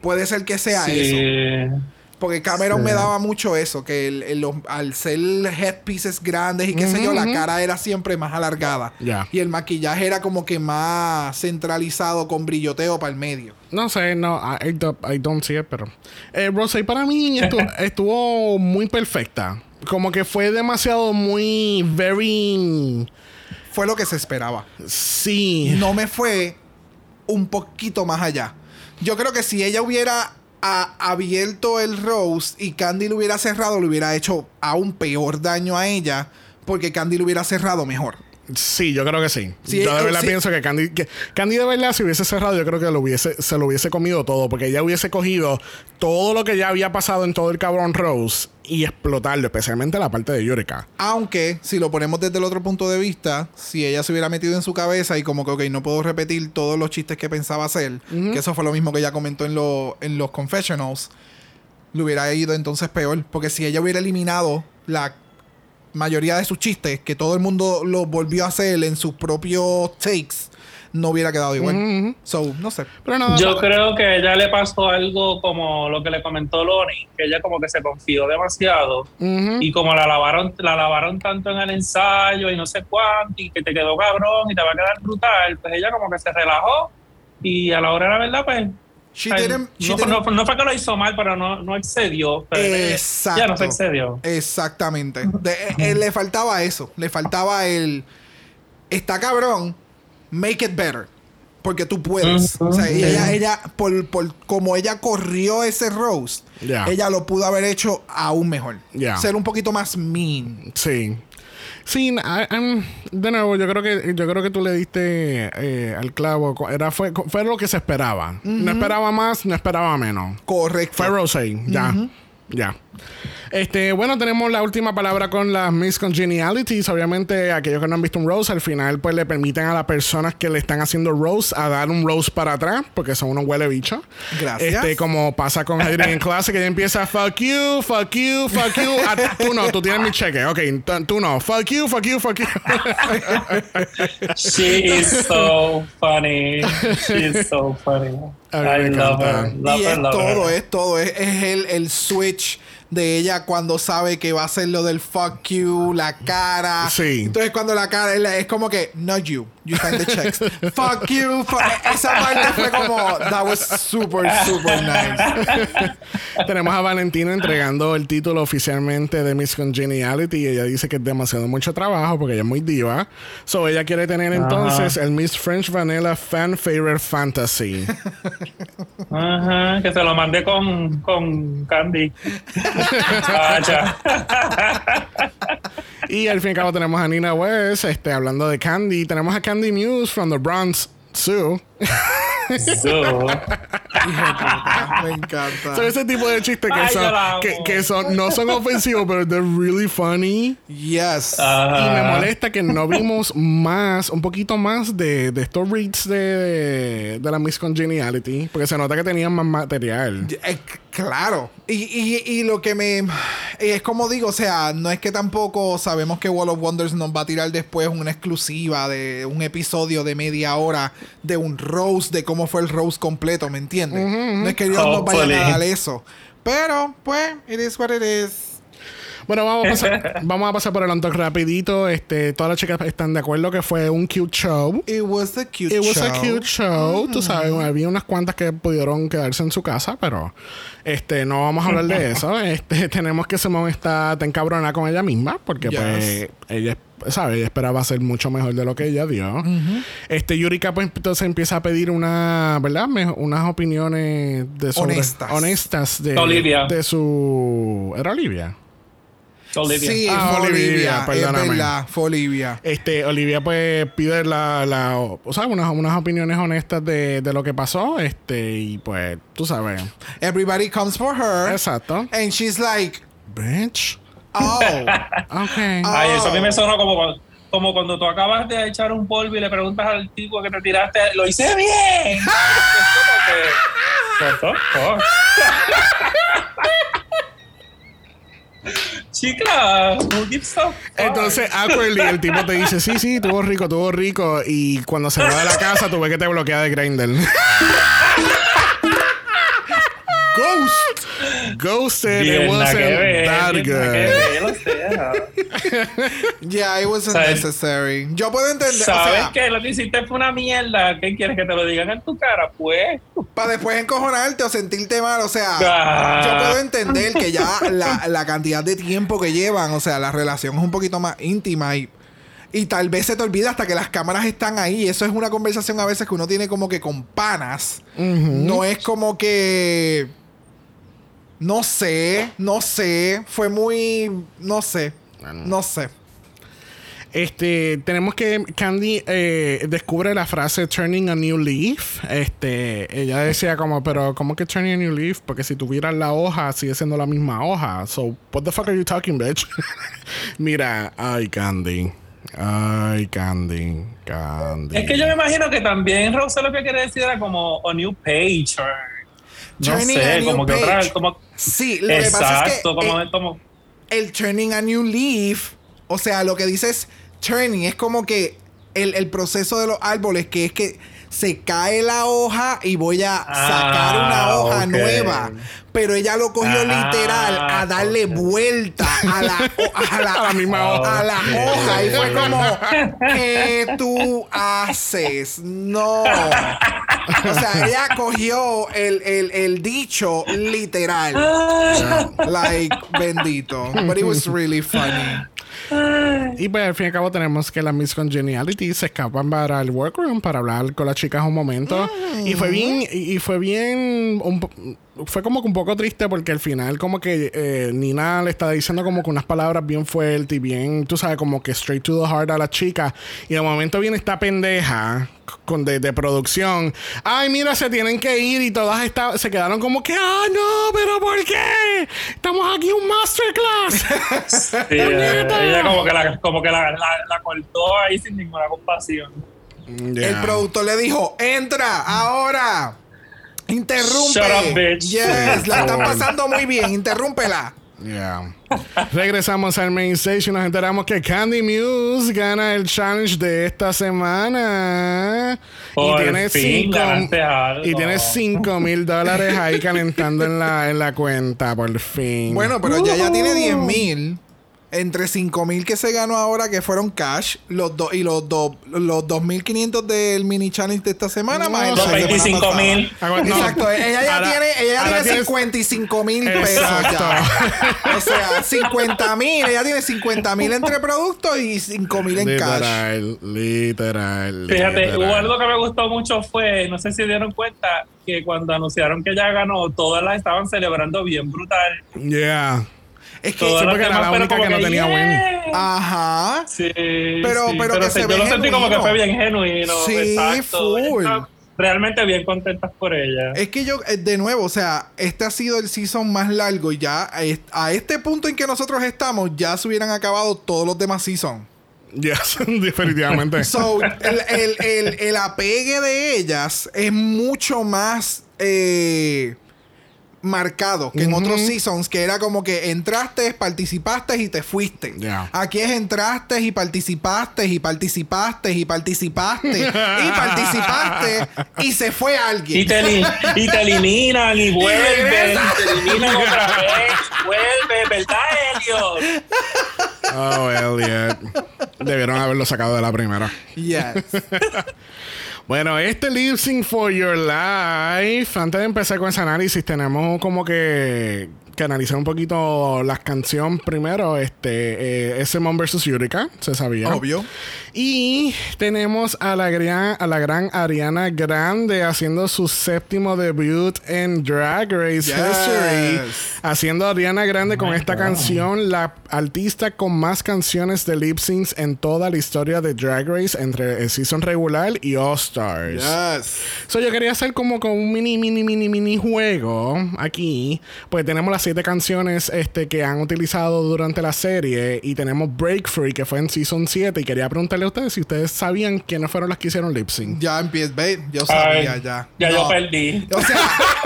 Puede ser que sea eso. Porque Cameron me daba mucho eso, que el, al ser headpieces grandes y qué sé yo, la cara era siempre más alargada. Y el maquillaje era como que más centralizado con brilloteo para el medio. No sé, no, I, don't see it, pero... Eh, Rosé, para mí (laughs) estuvo, muy perfecta. Como que fue demasiado muy, very... Fue lo que se esperaba. Sí. No me fue un poquito más allá. Yo creo que si ella hubiera ha abierto el Rose y Candy lo hubiera cerrado, le hubiera hecho aún peor daño a ella porque Candy lo hubiera cerrado mejor. Sí, yo creo que sí. yo de verdad pienso que Candy, que Candy de verdad, si hubiese cerrado, yo creo que lo hubiese, se lo hubiese comido todo, porque ella hubiese cogido todo lo que ya había pasado en todo el cabrón Rose y explotarlo, especialmente la parte de Yurika. Aunque, si lo ponemos desde el otro punto de vista, si ella se hubiera metido en su cabeza y como que, ok, no puedo repetir todos los chistes que pensaba hacer, que eso fue lo mismo que ella comentó en, en los confessionals, le hubiera ido entonces peor, porque si ella hubiera eliminado la mayoría de sus chistes, que todo el mundo lo volvió a hacer en sus propios takes, no hubiera quedado igual. So, no sé. Yo creo que ella le pasó algo como lo que le comentó Loni, que ella como que se confió demasiado y como la lavaron, la lavaron tanto en el ensayo y no sé cuánto y que te quedó cabrón y te va a quedar brutal, pues ella como que se relajó y a la hora de la verdad pues no, fue que lo hizo mal, pero no, no excedió. Exacto. Ya no se excedió. Exactamente. Eh, eh, le faltaba eso. Le faltaba el. Está cabrón. Make it better. Porque tú puedes. o sea, ella, ella por, por como ella corrió ese roast, ella lo pudo haber hecho aún mejor. Ser un poquito más mean. Sí. Sí, de nuevo, yo creo que yo creo que tú le diste eh, al clavo. Era, fue, fue lo que se esperaba. No esperaba más, no esperaba menos. Correcto. Fue Rosé, ya. Ya. Este, bueno, tenemos la última palabra con las Miss Congenialities. Obviamente, aquellos que no han visto un Rose, al final, pues le permiten a las personas que le están haciendo Rose a dar un Rose para atrás, porque son unos huele bicho. Gracias. Este, como pasa con Adrian en clase, que ella empieza fuck you, fuck you, fuck you. Ah, tú no, tú tienes mi cheque. Ok, tú no. Fuck you, fuck you, fuck you. She is so funny. She is so funny. I love her. y es todo, es todo. Es, es el, el switch de ella cuando sabe que va a hacer lo del fuck you, la cara. Sí. Entonces cuando la cara es, como que, not you, you sign the checks. (laughs) fuck you. fuck- Esa parte fue como, that was super, super nice. (laughs) Tenemos a Valentina entregando el título oficialmente de Miss Congeniality y ella dice que es demasiado mucho trabajo porque ella es muy diva. So ella quiere tener entonces el Miss French Vanilla Fan Favorite Fantasy. Ajá, que se lo mandé con, con Candy. (laughs) Y al fin y al cabo tenemos a Nina West este, hablando de Candy. Tenemos a Candy Muse from the Bronx Zoo. So, (laughs) Me encanta. So, ese tipo de chistes que Ay, son, que, que son, no son ofensivos, pero they're really funny. Yes. Y me molesta que no vimos más, un poquito más de, de estos reads de, de la Miss Congeniality, porque se nota que tenían más material. Eh, claro. Y, y, y lo que me. Es como digo, o sea, no es que tampoco sabemos que Wall of Wonders nos va a tirar después una exclusiva de un episodio de media hora de un Rose, de cómo fue el Rose completo, ¿me entiendes? No es que Dios nos vaya a dar eso. Pero, pues, it is what it is. Bueno, vamos a (laughs) pasar, vamos a pasar por el on rapidito. Este, todas las chicas están de acuerdo que fue un cute show. It was a cute It was show. a cute show, tú sabes, había unas cuantas que pudieron quedarse en su casa, pero este no vamos a hablar de (laughs) eso. Este (laughs) tenemos que Simone está tan cabrona con ella misma porque Yes. pues ella sabe, ella esperaba ser mucho mejor de lo que ella dio. Este Yurika pues entonces empieza a pedir una, ¿verdad? Me- unas opiniones de sobre- Honestas. honestas de Olivia. de su era Olivia. Olivia. Sí, Ah, fue Olivia, Olivia. Es perdóname. verdad, fue Olivia. Este, Olivia pues pide la, la o sea, unas, unas opiniones honestas de, de lo que pasó, este, y pues, tú sabes. Everybody comes for her. Exacto. And she's like, Bitch. oh. (laughs) Ok. Ay, eso a mí Oh. me sonó como, cuando- como cuando tú acabas de echar un polvo y le preguntas al tipo que te tiraste, lo hice bien. (laughs) (laughs) Es como que, what the fuck? Chica, who gives a fuck? Entonces, awkwardly, el (laughs) tipo te dice, sí, sí, tuvo rico, tuvo rico. Y cuando se va de la casa, tú ves que te bloquea de Grindr. (laughs) Ghost. Ghosted. Bien, It wasn't que ver, that good. ver. Yeah, it wasn't ¿Sabes? necessary. Yo puedo entender, o ¿Sabes sea, que lo que hiciste fue una mierda? ¿Qué quieres que te lo digan en tu cara? Pues. para después encojonarte o sentirte mal, o sea, Ah. yo puedo entender que ya la, la cantidad de tiempo que llevan, o sea, la relación es un poquito más íntima y, y tal vez se te olvida hasta que las cámaras están ahí. Eso es una conversación a veces que uno tiene como que con panas. No es como que... No sé, no sé. Fue muy... No sé. No sé. Este, tenemos que Candy eh, descubre la frase turning a new leaf. Este, ella decía como, pero ¿cómo que turning a new leaf? Porque si tuvieras la hoja, sigue siendo la misma hoja. So, what the fuck are you talking, bitch? (laughs) Mira, ay, Candy. Ay, Candy. Candy. Es que yo me imagino que también Rose lo que quiere decir era como a new page or no Turning a sé, new como que otra page. como Sí, lo que pasa es que... exacto, como, eh, como el turning a new leaf, o sea, lo que dice es turning, es como que el, el proceso de los árboles, que es que se cae la hoja y voy a sacar Ah, una hoja nueva. Pero ella lo cogió Ah, literal a darle vuelta a la, a la, (laughs) A la misma hoja. a la hoja. Y fue como, ¿qué tú haces? No. O sea, ella cogió el, el, el dicho literal. Like, bendito. But it was really funny. Y pues al fin y al cabo tenemos que la Miss Congeniality se escapan para el workroom para hablar con las chicas un momento. Y fue bien, y fue bien, un fue como que un poco triste porque al final como que eh, Nina le está diciendo como que unas palabras bien fuertes y bien, tú sabes, como que straight to the heart a la chica. Y de momento viene esta pendeja con de, de producción. Ay, mira, se tienen que ir y todas esta- se quedaron como que, ah, no, pero ¿por qué? Estamos aquí un masterclass. (laughs) sí, (laughs) ella, ella como que la como que la, la, la cortó ahí sin ninguna compasión. Yeah. El productor le dijo, entra ahora. Interrumpe. Shut up, bitch. Yes, la está pasando muy bien. Interrúmpela. Yeah. Regresamos al main stage y nos enteramos que Candy Muse gana el challenge de esta semana. Por y tiene fin cinco, y tiene 5 mil dólares ahí (laughs) calentando en la, en la cuenta, por fin. Bueno, pero ya ya tiene Uh. 10 mil. Entre 5 mil que se ganó ahora, que fueron cash, los dos y los dos los 2.500 del mini challenge de esta semana, No, más el de Los la semana 25,000. pasada. Agu- no. Exacto, ella ya Ahora- tiene, ella ya tiene tienes- 55 mil pesos Exacto. ya. O sea, 50 mil, ella tiene 50 mil entre productos y 5 mil en cash. literal, literal. Fíjate, hubo algo que me gustó mucho fue, no sé si dieron cuenta, que cuando anunciaron que ella ganó, todas las estaban celebrando bien brutal. Yeah. Es que, Todas porque era la única que no tenía yeah. ajá. Sí, Pero- sí, pero que se yo ve lo sentí como que fue bien genuino. Sí, exacto. full. Realmente bien contentas por ella. Es que yo, eh, de nuevo, o sea, este ha sido el season más largo y ya a est- a este punto en que nosotros estamos, ya se hubieran acabado todos los demás seasons. Yes, (laughs) definitivamente. So, el, el, el, el apegue de ellas es mucho más eh, marcado que en otros seasons, que era como que entraste, participaste y te fuiste. Yeah. Aquí es entraste y participaste y participaste y participaste y (laughs) participaste y se fue Y alguien. te, eli- y te eliminan y (laughs) vuelven. Y te eliminan otra vez. Vuelve, ¿verdad, Elliot? Oh, Elliot. Debieron haberlo sacado de la primera. Yes. (laughs) Bueno, este Sync for Your Life. Antes de empezar con ese análisis, tenemos como que, que analizar un poquito las canciones primero. Este, eh, Simon vs. Yurika, se sabía. Obvio. Y tenemos a la, gran, a la gran Ariana Grande haciendo su séptimo debut en Drag Race Yes. History. Haciendo a Ariana Grande con my esta God. canción, la artista con más canciones de lip syncs en toda la historia de Drag Race entre el season regular y All Stars. Yes. So, yo quería hacer como con un mini, mini, mini, mini juego aquí. Pues tenemos las siete canciones este, que han utilizado durante la serie. Y tenemos Break Free, que fue en Season 7. Y quería preguntarle a ustedes si ustedes sabían quiénes fueron las que hicieron lip sync. Ya empieza, ve, yo sabía Ay, ya. Ya No. yo perdí. O sea,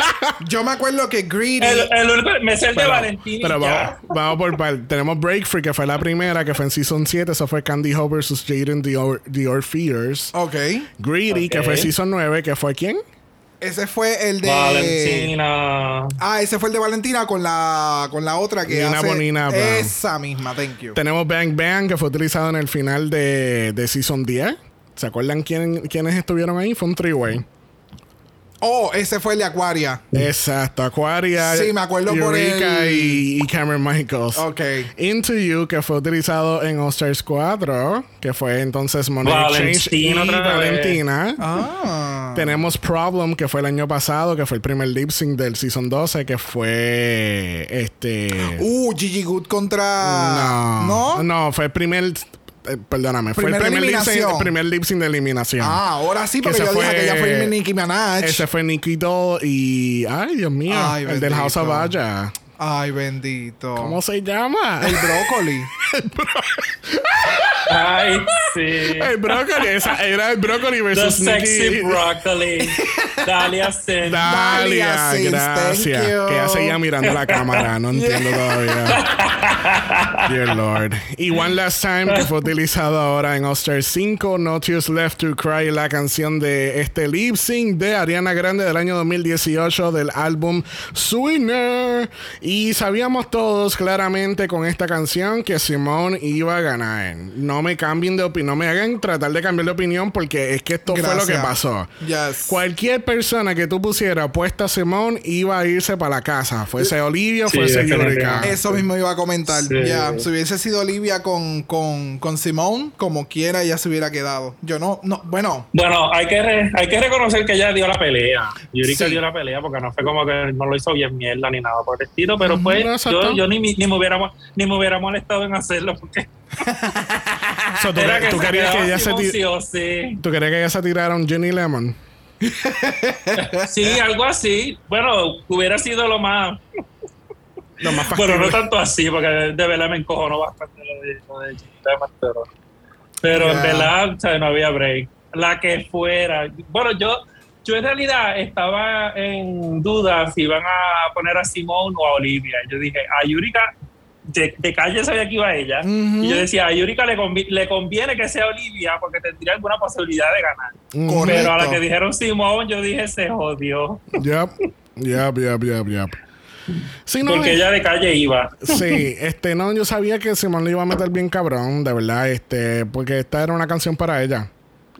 (laughs) yo me acuerdo que Greedy. El, el me sé el de Pero, Valentín y pero ya. vamos, vamos por parte. Tenemos Break Free, que fue la primera, que fue en Season 7. Eso fue Candy Ho versus Jaden Dior, Dior Fears. Ok. Greedy, que fue Season 9, que fue quién? Ese fue el de. Valentina. Ah, ese fue el de Valentina con la con la otra que Nina hace Bonina Brown. esa misma, thank you. Tenemos Bang Bang, que fue utilizado en el final de, de Season 10. ¿Se acuerdan quién, quiénes estuvieron ahí? Fue un three-way. Oh, ese fue el de Aquaria. Exacto. Aquaria, Sí, me acuerdo por el- y, y Cameron Michaels. Ok. Into You, que fue utilizado en All Stars 4, que fue entonces Money Exchange y Valentina. Valentina. Ah. Tenemos Problem, que fue el año pasado, que fue el primer lip sync del Season 12, que fue este... Uh, Gigi Good contra. no, ¿No? no, fue el primer... eh, perdóname, fue el primer lip, sync, eliminación. el primer lip sync de eliminación. Ah, ahora sí, porque Que yo dije que ya fue Nicki Minaj. Ese fue Doll y. Ay, Dios mío. Ay, el del House of. Vaya. Ay, bendito. ¿Cómo se llama? El brócoli. (laughs) Ay, sí. El brócoli. Esa era el brócoli The versus sexy Nicki. broccoli. Dalia Sin. Dalia, Dalia Sins, gracias. Que ella seguía mirando la cámara. No entiendo todavía. (laughs) Dear Lord. Y One Last Time, que fue utilizado ahora en All Stars 5. No Tears Left to Cry, la canción de este lip sync de Ariana Grande del año 2018 del álbum Sweetener. Y sabíamos todos claramente con esta canción que Simone iba a ganar. No me cambien de opinión. No me hagan tratar de cambiar de opinión porque es que esto fue lo que pasó. Yes. Cualquier persona que tú pusieras puesta a Simón iba a irse para la casa. Fuese Olivia, Sí, fuese. Yurika. Eso mismo iba a comentar. Sí. Ya, si hubiese sido Olivia con, con, con Simone, como quiera, ella se hubiera quedado. Yo no, no, bueno, Bueno, hay que, re- hay que reconocer que ella dio la pelea. Yurika Sí. dio la pelea porque no fue como que no lo hizo bien mierda ni nada por el estilo, pero pues no, yo, yo ni, ni, me hubiera, ni me hubiera molestado en hacerlo porque So, ¿tú, era tú querías que ella se así, ti- sí. ¿Tú querías que ella se tirara un Jenny Lemon? (laughs) Sí, algo así. Bueno, hubiera sido lo más... Lo más Bueno, no tanto así, porque de verdad me encojonó bastante lo de, lo de Jimmy Lemon, pero, pero en Ya. verdad o sea, no había break. La que fuera. Bueno, yo yo en realidad estaba en duda si iban a poner a Simone o a Olivia. Yo dije, a Yurika, de, de calle sabía que iba ella. Y yo decía, a Yurika le, convi- le conviene que sea Olivia porque tendría alguna posibilidad de ganar. Pero a la que dijeron Simone, yo dije, se jodió. Yep. Yep, yep, yep, yep. Sí, no, Porque eh, ella de calle iba. Sí, este, no, yo sabía que Simón le iba a meter bien cabrón, de verdad, este, porque esta era una canción para ella.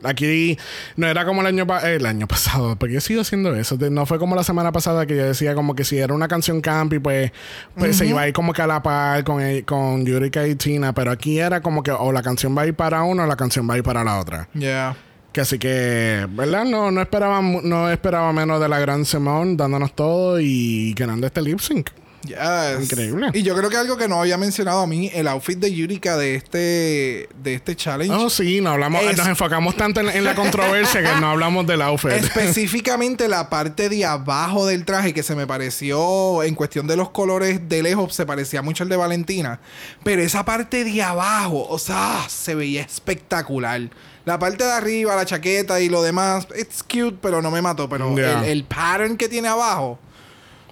Aquí no era como el año, el año pasado, porque yo sigo haciendo eso. No fue como la semana pasada que yo decía como que si era una canción campi, pues, pues se iba a ir como que a la par con, el- con Yurika y Tina, pero aquí era como que o la canción va a ir para uno o la canción va a ir para la otra. Yeah. Que así que, ¿verdad? No, no esperaba, no esperaba menos de la gran Simón dándonos todo y ganando este lip sync. Yes. Increíble. Y yo creo que algo que no había mencionado a mí, el outfit de Yurika de este, de este challenge. Oh, sí, no hablamos, Es- nos enfocamos tanto en, en la controversia que no hablamos del outfit. Específicamente la parte de abajo del traje que se me pareció, en cuestión de los colores de lejos, se parecía mucho al de Valentina. Pero esa parte de abajo, o sea, se veía espectacular. La parte de arriba, la chaqueta y lo demás, it's cute, pero no me mató. Pero Yeah. el, el pattern que tiene abajo,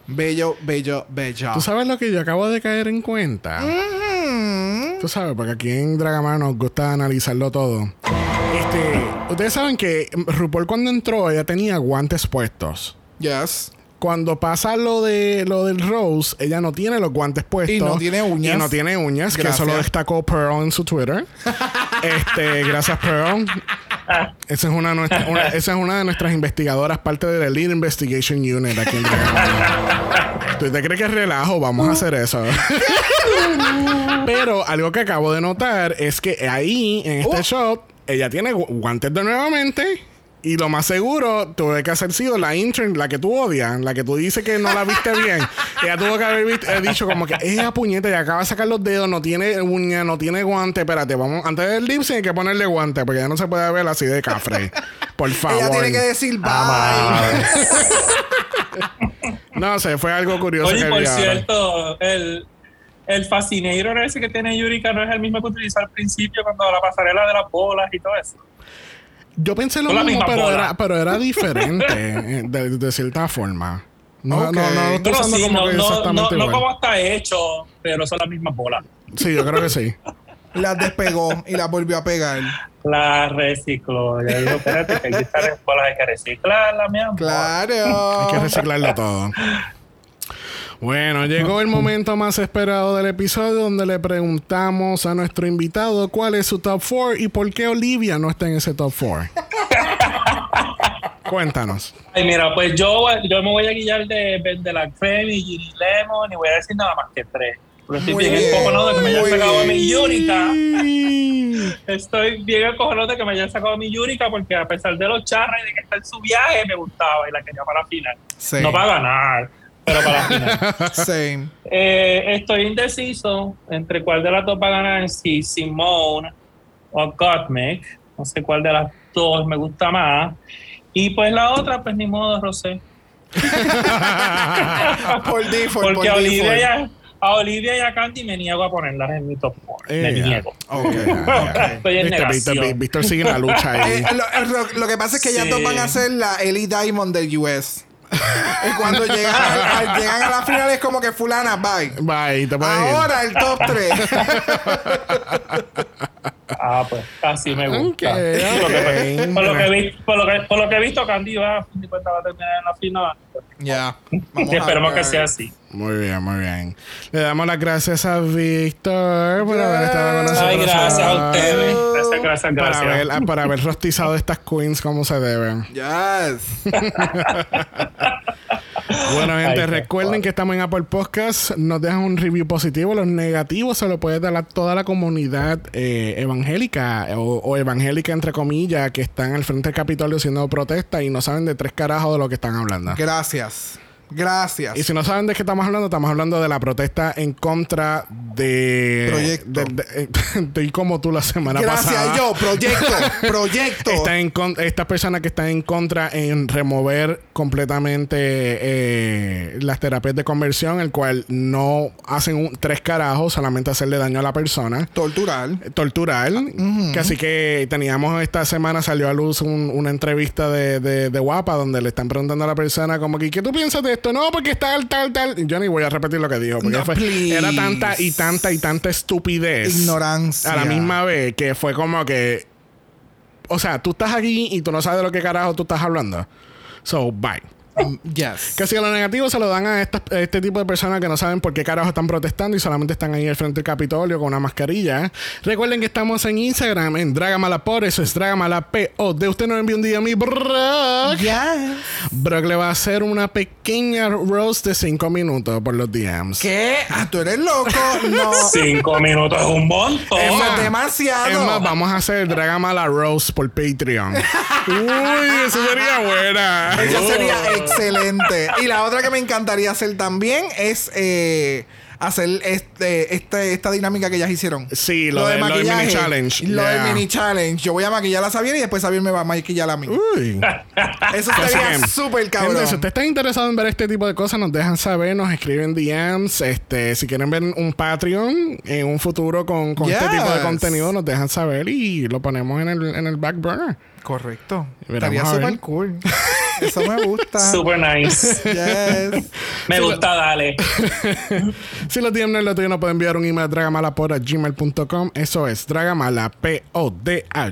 bello, bello, bello. ¿Tú sabes lo que yo acabo de caer en cuenta? Mm. Tú sabes, porque aquí en Dragamar nos gusta analizarlo todo. Este, ustedes saben que RuPaul cuando entró ella tenía guantes puestos. Yes. Cuando pasa lo de lo del Rose, ella no tiene los guantes puestos. Y no tiene uñas. Y no tiene uñas, que eso lo destacó Pearl en su Twitter. (laughs) este, gracias Pearl. Esa es una, nuestra- una- esa es una de nuestras investigadoras, parte de la Lead Investigation Unit aquí en. ¿Tú te crees que es relajo? Vamos a hacer eso. (laughs) Pero algo que acabo de notar es que ahí, en este Oh. shot, ella tiene gu- guantes de nuevamente. Y lo más seguro, tuve que haber sido la intern, la que tú odias, la que tú dices que no la viste bien. (laughs) ella tuvo que haber visto- eh, dicho como que esa puñeta y acaba de sacar los dedos, no tiene uña, no tiene guante. Espérate, vamos, antes del lip hay que ponerle guante, porque ya no se puede ver así de cafre. Por favor. (laughs) Ella tiene que decir bye. (laughs) No sé, fue algo curioso Oye, que por vi ahora. cierto, el, el Fascinator ese que tiene Yurika no es el mismo que utilizó al principio cuando la pasarela de las bolas y todo eso. Yo pensé lo mismo, pero bola. era, pero era (laughs) diferente eh, de, de cierta forma. No, Ok. no, no, Pero usando sí, como no, que no, no, exactamente no igual. como está hecho, pero son las mismas bolas. Sí, yo creo que sí. (laughs) Las despegó y las volvió a pegar. La recicló. Ella dijo, espérate, que aquí están las bolas, hay que reciclarlas, mi amor. Claro. Hay que reciclarlo todo. Bueno, llegó el momento más esperado del episodio donde le preguntamos a nuestro invitado cuál es su top 4 y por qué Olivia no está en ese top 4. (laughs) Cuéntanos. Ay, mira, pues yo, yo me voy a guiar de, de la Creme y Ginny Lemon y voy a decir nada más que tres. Porque estoy Muy bien bien, encojonado de que me hayan sacado a mi bien. Yurika. (laughs) Estoy bien encojonado de que me hayan sacado a mi Yurika porque a pesar de los charras y de que está en su viaje, me gustaba y la quería para la final. Same. No para ganar, pero para la final. (laughs) Same. Eh, estoy indeciso entre cuál de las dos va a ganar, si Simone o Gottmik. No sé cuál de las dos me gusta más. Y pues la otra, pues ni modo, Rosé. (laughs) por default, Porque por a Olivia, a, Olivia y a Candy me niego a ponerlas en mi top 4. Eh, me ya. niego. Ok, (laughs) Estoy en Viste, negación. Víctor, Víctor sigue la lucha ahí. Eh, lo, lo- lo que pasa es que ellas Sí. dos van a ser la Ellie Diamond del US. Y cuando llegan, al- (laughs) al- llegan a la final es como que fulana, bye. Bye, te puedes ir. Ahora el top 3. (laughs) Ah, pues así me gusta. Ok, Por, lo que, ok. por, lo que vi- por, lo que, por lo que he visto, Candy va, a fin de cuentas, va a terminar en la final. ya. Y esperemos que sea así. Muy bien, muy bien. Le damos las gracias a Víctor por haber estado con nosotros. Ay, gracias a ustedes. Gracias, gracias, Para gracias. haber, para haber rostizado estas queens como se deben. Yes. (laughs) Bueno, gente, Ay, recuerden que estamos en Apple Podcast. Nos dejan un review positivo. Los negativos se lo puede dar a toda la comunidad eh, evangélica o, o evangélica, entre comillas, que están al frente del Capitolio haciendo protesta y no saben de tres carajos de lo que están hablando. Gracias. Gracias. Y si no saben de qué estamos hablando, estamos hablando de la protesta en contra de. Proyecto. De, (laughs) de- de- y como tú la semana Gracias pasada. yo, proyecto, (laughs) proyecto. Está en con- estas personas que están en contra en remover completamente eh, las terapias de conversión, el cual no hacen un- tres carajos, solamente hacerle daño a la persona. Tortural. Tortural. Que así que teníamos esta semana salió a luz un- una entrevista de, de, de Guapa donde le están preguntando a la persona como que ¿qué tú piensas de esto? No, porque tal, tal, tal. Yo ni voy a repetir lo que dijo. Porque No, fue- please. era tanta y tanta y tanta estupidez. Ignorancia. A la misma vez que fue como que. O sea, tú estás aquí y tú no sabes de lo que carajo tú estás hablando. So, bye. Mm, Yes. Que si lo negativo se lo dan a, estas- a este tipo de personas que no saben por qué carajo están protestando y solamente están ahí al frente del Capitolio con una mascarilla. Recuerden que estamos en Instagram, en Dragamalapod, eso es Dragamalapod. Usted nos envía un día a mi Brock. Yes. Brock le va a hacer una pequeña roast de 5 minutos por los DMs. ¿Qué? Ah, tú eres loco. (laughs) No. Cinco minutos es un montón. Es Eso más, es demasiado. Es más, vamos a hacer Dragamala Roast por Patreon. (laughs) Uy, eso sería buena. Eso sería excelente. Y la otra que me encantaría hacer también es eh, hacer este, este, esta dinámica que ellas hicieron. Sí, lo de- lo del mini challenge. Lo Yeah. del mini challenge. Yo voy a maquillar a Xavier y después Xavier me va a maquillar a mí. Uy. Eso que, súper cabrón. Gente, si ustedes están interesados en ver este tipo de cosas, nos dejan saber, nos escriben DMs. Este, si quieren ver un Patreon en un futuro con, con este tipo de contenido, nos dejan saber y lo ponemos en el, en el back burner. Correcto. Estaría súper cool. (laughs) Eso me gusta. Super nice. (laughs) Yes. Me gusta, dale. (laughs) Si no es lo tuyo, nos pueden enviar un email a dragamalapod a gmail.com. Eso es dragamalapod a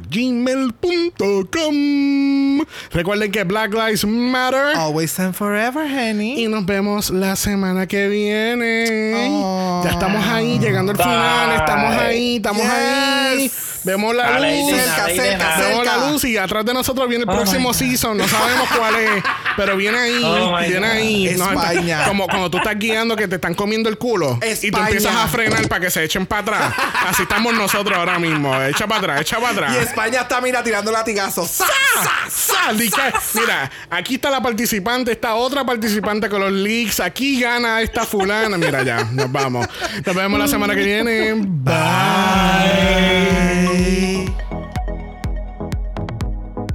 gmail.com. Recuerden que Black Lives Matter. Always and forever, honey. Y nos vemos la semana que viene. Oh. Ya estamos ahí, llegando al Bye. final. Estamos ahí, estamos Yes. ahí. Vemos la Dale, luz. Cerca, dale, cerca. Vemos la luz y atrás de nosotros viene el Oh próximo season. No sabemos cuál es, pero viene ahí. Oh viene God. ahí. España. como cuando tú estás guiando que te están comiendo el culo y tú España. empiezas a frenar para que se echen para atrás. Así estamos nosotros ahora mismo. Echa para atrás, echa para atrás. Y España está, mira, tirando latigazos. ¡Sa! ¡Sa! ¡Sa! Mira, aquí está la participante, está otra participante con los leaks. Aquí gana esta fulana. Mira, ya, nos vamos. Nos vemos la semana que viene. Bye. Namastê.